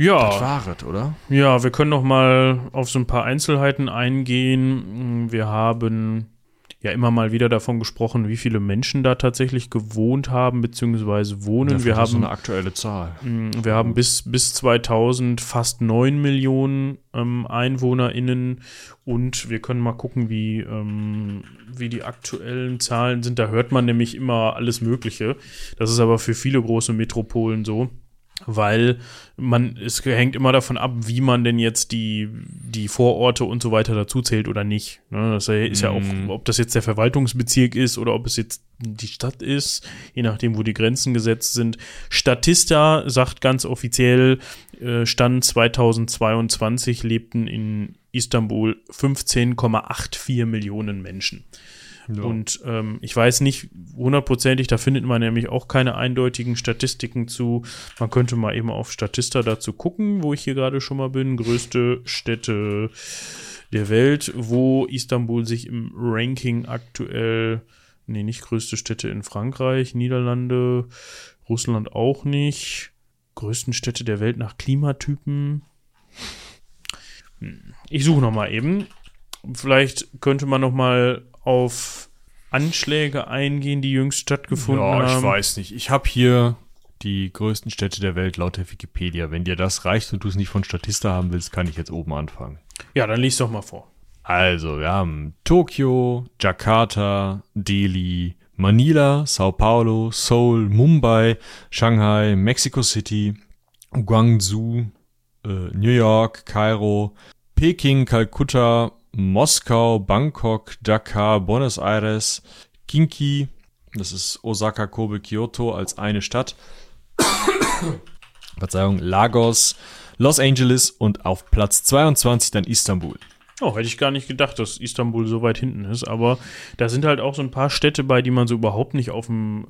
ja. Das war es, oder? Ja, wir können noch mal auf so ein paar Einzelheiten eingehen. Wir haben ja immer mal wieder davon gesprochen, wie viele Menschen da tatsächlich gewohnt haben bzw. wohnen. Ja, wir haben eine aktuelle Zahl. Mm, wir haben bis, bis 2000 fast 9 Millionen ähm, EinwohnerInnen und wir können mal gucken, wie, ähm, wie die aktuellen Zahlen sind. Da hört man nämlich immer alles Mögliche. Das ist aber für viele große Metropolen so weil man, es hängt immer davon ab, wie man denn jetzt die, die Vororte und so weiter dazu zählt oder nicht. Ne, das ist ja auch, mhm. ob das jetzt der Verwaltungsbezirk ist oder ob es jetzt die Stadt ist, je nachdem, wo die Grenzen gesetzt sind. Statista sagt ganz offiziell, äh, Stand 2022 lebten in Istanbul 15,84 Millionen Menschen. Ja. Und ähm, ich weiß nicht hundertprozentig, da findet man nämlich auch keine eindeutigen Statistiken zu. Man könnte mal eben auf Statista dazu gucken, wo ich hier gerade schon mal bin. Größte Städte der Welt, wo Istanbul sich im Ranking aktuell, nee, nicht größte Städte in Frankreich, Niederlande, Russland auch nicht. Größten Städte der Welt nach Klimatypen. Hm, ich suche noch mal eben. Vielleicht könnte man noch mal auf Anschläge eingehen, die jüngst stattgefunden haben? Ja, ich weiß nicht. Ich habe hier die größten Städte der Welt laut der Wikipedia. Wenn dir das reicht und du es nicht von Statista haben willst, kann ich jetzt oben anfangen. Ja, dann lies doch mal vor. Also, wir haben Tokio, Jakarta, Delhi, Manila, Sao Paulo, Seoul, Mumbai, Shanghai, Mexico City, Guangzhou, äh, New York, Kairo, Peking, Kalkutta, Moskau, Bangkok, Dakar, Buenos Aires, Kinki, das ist Osaka, Kobe, Kyoto als eine Stadt. Verzeihung, Lagos, Los Angeles und auf Platz 22 dann Istanbul. Oh, hätte ich gar nicht gedacht, dass Istanbul so weit hinten ist. Aber da sind halt auch so ein paar Städte bei, die man so überhaupt nicht auf dem,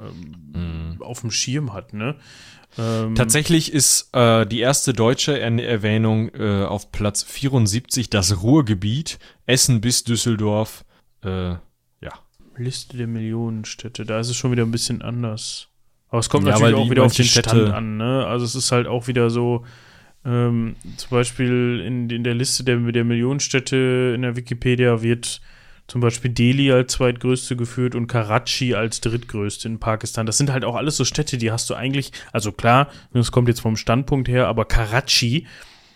ähm, mm. auf dem Schirm hat, ne? Ähm, Tatsächlich ist äh, die erste deutsche Erwähnung äh, auf Platz 74 das Ruhrgebiet, Essen bis Düsseldorf. Äh, ja. Liste der Millionenstädte, da ist es schon wieder ein bisschen anders. Aber es kommt ja, natürlich auch wieder auf den Städte Stand an, ne? Also es ist halt auch wieder so, ähm, zum Beispiel in, in der Liste der, der Millionenstädte in der Wikipedia wird zum Beispiel Delhi als zweitgrößte geführt und Karachi als drittgrößte in Pakistan. Das sind halt auch alles so Städte, die hast du eigentlich, also klar, das kommt jetzt vom Standpunkt her, aber Karachi,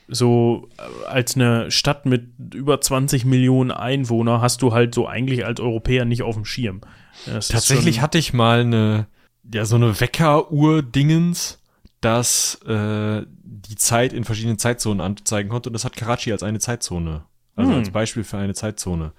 so äh, als eine Stadt mit über 20 Millionen Einwohner, hast du halt so eigentlich als Europäer nicht auf dem Schirm. Das Tatsächlich hatte ich mal eine, ja, so eine Weckeruhr-Dingens, dass äh, die Zeit in verschiedenen Zeitzonen anzeigen konnte und das hat Karachi als eine Zeitzone, also hm. als Beispiel für eine Zeitzone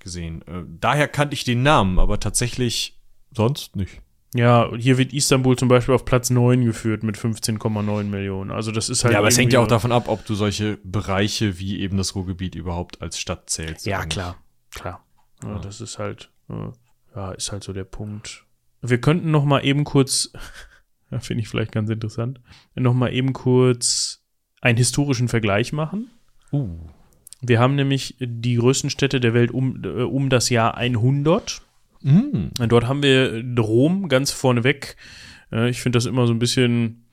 gesehen. Äh, daher kannte ich den Namen, aber tatsächlich sonst nicht. Ja, hier wird Istanbul zum Beispiel auf Platz 9 geführt mit 15,9 Millionen. Also das ist halt. Ja, aber es hängt ja auch davon ab, ob du solche Bereiche wie eben das Ruhrgebiet überhaupt als Stadt zählst. Ja, klar, klar. Ja, ja. Das ist halt, äh, ja, ist halt so der Punkt. Wir könnten noch mal eben kurz, finde ich vielleicht ganz interessant, noch mal eben kurz einen historischen Vergleich machen. Uh. Wir haben nämlich die größten Städte der Welt um, äh, um das Jahr 100. Mm. Dort haben wir Rom ganz vorneweg. Äh, ich finde das immer so ein bisschen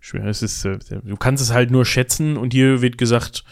schwer. Es ist, äh, du kannst es halt nur schätzen und hier wird gesagt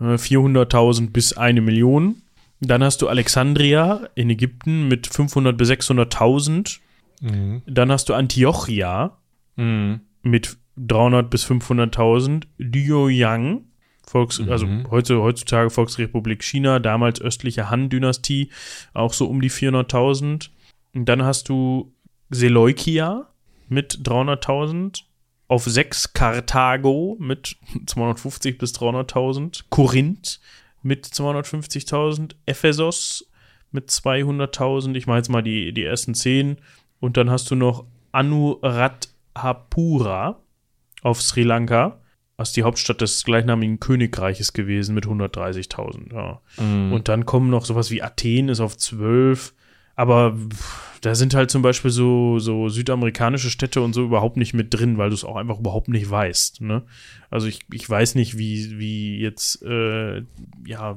400.000 bis eine Million. Dann hast du Alexandria in Ägypten mit 500 bis 600.000. Mhm. Dann hast du Antiochia mhm. mit 300 bis 500.000. Liuyang Volks, also mhm. also heute, heutzutage Volksrepublik China, damals östliche Han-Dynastie, auch so um die 400.000. Dann hast du Seleukia mit 300.000, auf 6 Karthago mit 250 bis 300.000, Korinth mit 250.000, Ephesos mit 200.000, ich meine jetzt mal die, die ersten 10 und dann hast du noch Anuradhapura auf Sri Lanka was die Hauptstadt des gleichnamigen Königreiches gewesen mit 130.000. Ja. Mm. Und dann kommen noch sowas wie Athen ist auf 12. Aber da sind halt zum Beispiel so, so südamerikanische Städte und so überhaupt nicht mit drin, weil du es auch einfach überhaupt nicht weißt. Ne? Also ich, ich weiß nicht, wie, wie jetzt, äh, ja,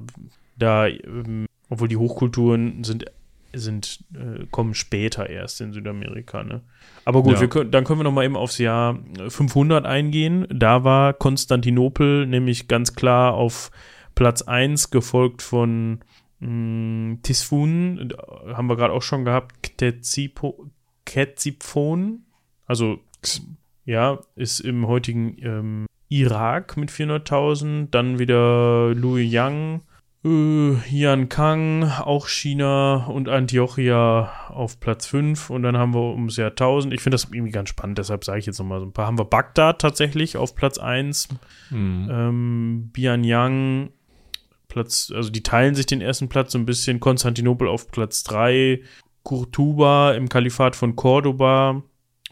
da, ähm, obwohl die Hochkulturen sind sind, äh, kommen später erst in Südamerika. Ne? Aber gut, ja. können, dann können wir noch mal eben aufs Jahr 500 eingehen. Da war Konstantinopel nämlich ganz klar auf Platz 1, gefolgt von mh, hm, Tisfun, haben wir gerade auch schon gehabt, Ktesiphon, also ja, ist im heutigen ähm, Irak mit 400.000, dann wieder Luoyang, äh, Yan Kang, auch China und Antiochia auf Platz 5 und dann haben wir ums Jahr 1000. Ich finde das irgendwie ganz spannend, deshalb sage ich jetzt nochmal so ein paar. Haben wir Bagdad tatsächlich auf Platz 1, mhm. ähm, Bianyang Platz, also die teilen sich den ersten Platz so ein bisschen, Konstantinopel auf Platz 3, Kurtuba im Kalifat von Cordoba,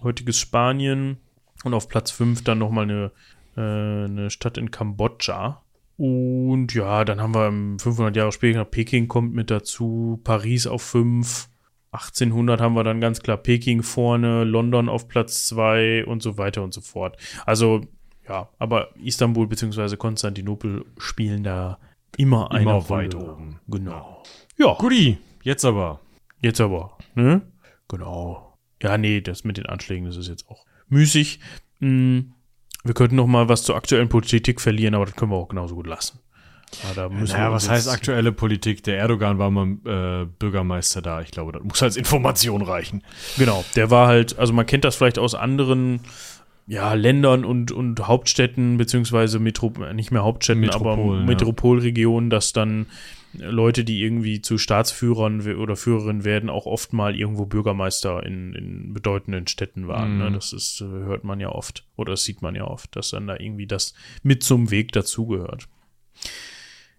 heutiges Spanien und auf Platz 5 dann nochmal eine, äh, eine Stadt in Kambodscha und ja, dann haben wir 500 Jahre später Peking kommt mit dazu, Paris auf 5, 1800 haben wir dann ganz klar Peking vorne, London auf Platz 2 und so weiter und so fort. Also ja, aber Istanbul bzw. Konstantinopel spielen da immer, immer eine weit oben. Genau. Ja. Guti, jetzt aber. Jetzt aber, ne? Genau. Ja, nee, das mit den Anschlägen, das ist jetzt auch müßig. Hm. Wir könnten noch mal was zur aktuellen Politik verlieren, aber das können wir auch genauso gut lassen. Ja, naja, was heißt aktuelle Politik? Der Erdogan war mal äh, Bürgermeister da. Ich glaube, das muss als Information reichen. Genau, der war halt, also man kennt das vielleicht aus anderen ja, Ländern und, und Hauptstädten, beziehungsweise Metro nicht mehr Hauptstädten, Metropol, aber Metropolregionen, dass dann Leute, die irgendwie zu Staatsführern oder Führerinnen werden, auch oft mal irgendwo Bürgermeister in, in bedeutenden Städten waren. Ne? Mhm. Ne? Das ist, hört man ja oft oder das sieht man ja oft, dass dann da irgendwie das mit zum Weg dazugehört.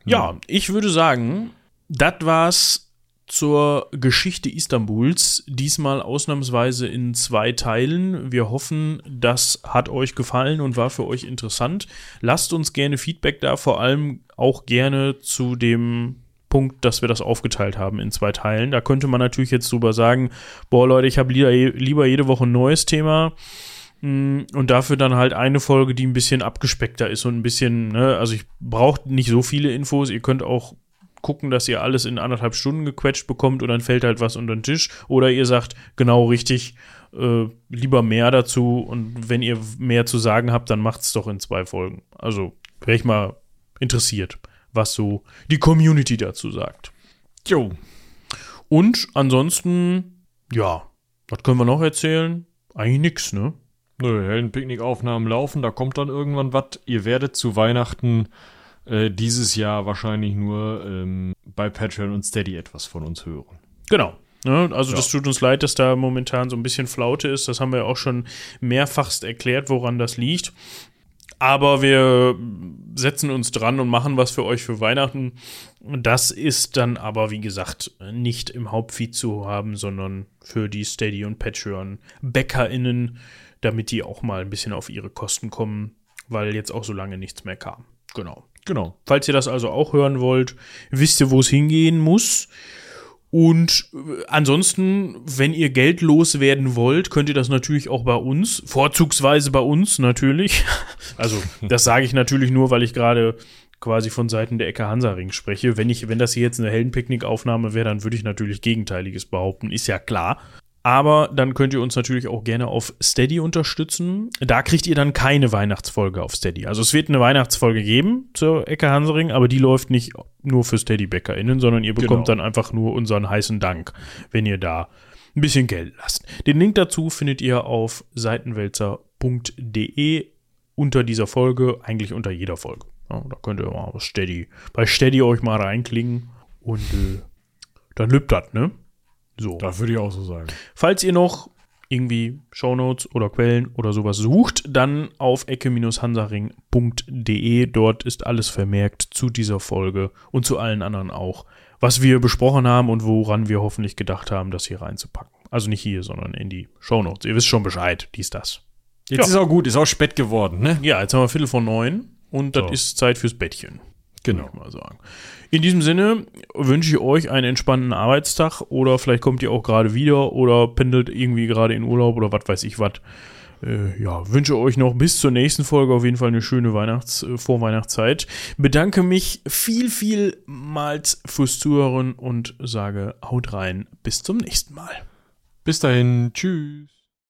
Ja, ja, ich würde sagen, das war's zur Geschichte Istanbuls, diesmal ausnahmsweise in zwei Teilen. Wir hoffen, das hat euch gefallen und war für euch interessant. Lasst uns gerne Feedback da, vor allem auch gerne zu dem Punkt, dass wir das aufgeteilt haben in zwei Teilen. Da könnte man natürlich jetzt drüber sagen, boah Leute, ich habe lieber, jede Woche ein neues Thema mm, und dafür dann halt eine Folge, die ein bisschen abgespeckter ist und ein bisschen, ne, also ich brauche nicht so viele Infos, ihr könnt auch gucken, dass ihr alles in anderthalb Stunden gequetscht bekommt und dann fällt halt was unter den Tisch. Oder ihr sagt genau richtig, äh, lieber mehr dazu und wenn ihr mehr zu sagen habt, dann macht es doch in zwei Folgen. Also wäre ich mal interessiert, was so die Community dazu sagt. Jo. Und ansonsten, ja, was können wir noch erzählen? Eigentlich nix, ne? Nö, Heldenpicknick-Aufnahmen laufen, da kommt dann irgendwann was. Ihr werdet zu Weihnachten äh, dieses Jahr wahrscheinlich nur ähm, bei Patreon und Steady etwas von uns hören. Genau. Ja, ne? also ja. das tut uns leid, dass da momentan so ein bisschen Flaute ist. Das haben wir auch schon mehrfachst erklärt, woran das liegt. Aber wir setzen uns dran und machen was für euch für Weihnachten. Das ist dann aber, wie gesagt, nicht im Hauptfeed zu haben, sondern für die Steady und Patreon BäckerInnen, damit die auch mal ein bisschen auf ihre Kosten kommen, weil jetzt auch so lange nichts mehr kam. Genau. Genau. Falls ihr das also auch hören wollt, wisst ihr, wo es hingehen muss. Und äh, ansonsten, wenn ihr Geld loswerden wollt, könnt ihr das natürlich auch bei uns, vorzugsweise bei uns natürlich. Also, das sage ich natürlich nur, weil ich gerade quasi von Seiten der Ecke Hansaring spreche. Wenn ich, wenn das hier jetzt eine Heldenpicknick-Aufnahme wäre, dann würde ich natürlich Gegenteiliges behaupten, ist ja klar. Aber dann könnt ihr uns natürlich auch gerne auf Steady unterstützen. Da kriegt ihr dann keine Weihnachtsfolge auf Steady. Also es wird eine Weihnachtsfolge geben zur Ecke Hansering, aber die läuft nicht nur für Steady-BäckerInnen, sondern ihr bekommt genau. dann einfach nur unseren heißen Dank, wenn ihr da ein bisschen Geld lasst. Den Link dazu findet ihr auf seitenwälzer.de unter dieser Folge, eigentlich unter jeder Folge. Ja, da könnt ihr mal Steady, bei Steady euch mal reinklingen und äh, dann lübt das, ne? So. Das würde ich auch so sagen. Falls ihr noch irgendwie Shownotes oder Quellen oder sowas sucht, dann auf ecke-hansaring.de. Dort ist alles vermerkt zu dieser Folge und zu allen anderen auch, was wir besprochen haben und woran wir hoffentlich gedacht haben, das hier reinzupacken. Also nicht hier, sondern in die Shownotes. Ihr wisst schon Bescheid, dies, das. Jetzt ja. ist auch gut, ist auch spät geworden, ne? Ja, jetzt haben wir Viertel vor neun und das so. ist Zeit fürs Bettchen. Genau. Mal sagen. In diesem Sinne wünsche ich euch einen entspannten Arbeitstag oder vielleicht kommt ihr auch gerade wieder oder pendelt irgendwie gerade in Urlaub oder was weiß ich was. Äh, ja, wünsche euch noch bis zur nächsten Folge auf jeden Fall eine schöne Weihnachts-, äh, Vorweihnachtszeit. Bedanke mich viel, vielmals fürs Zuhören und sage haut rein. Bis zum nächsten Mal. Bis dahin. Tschüss.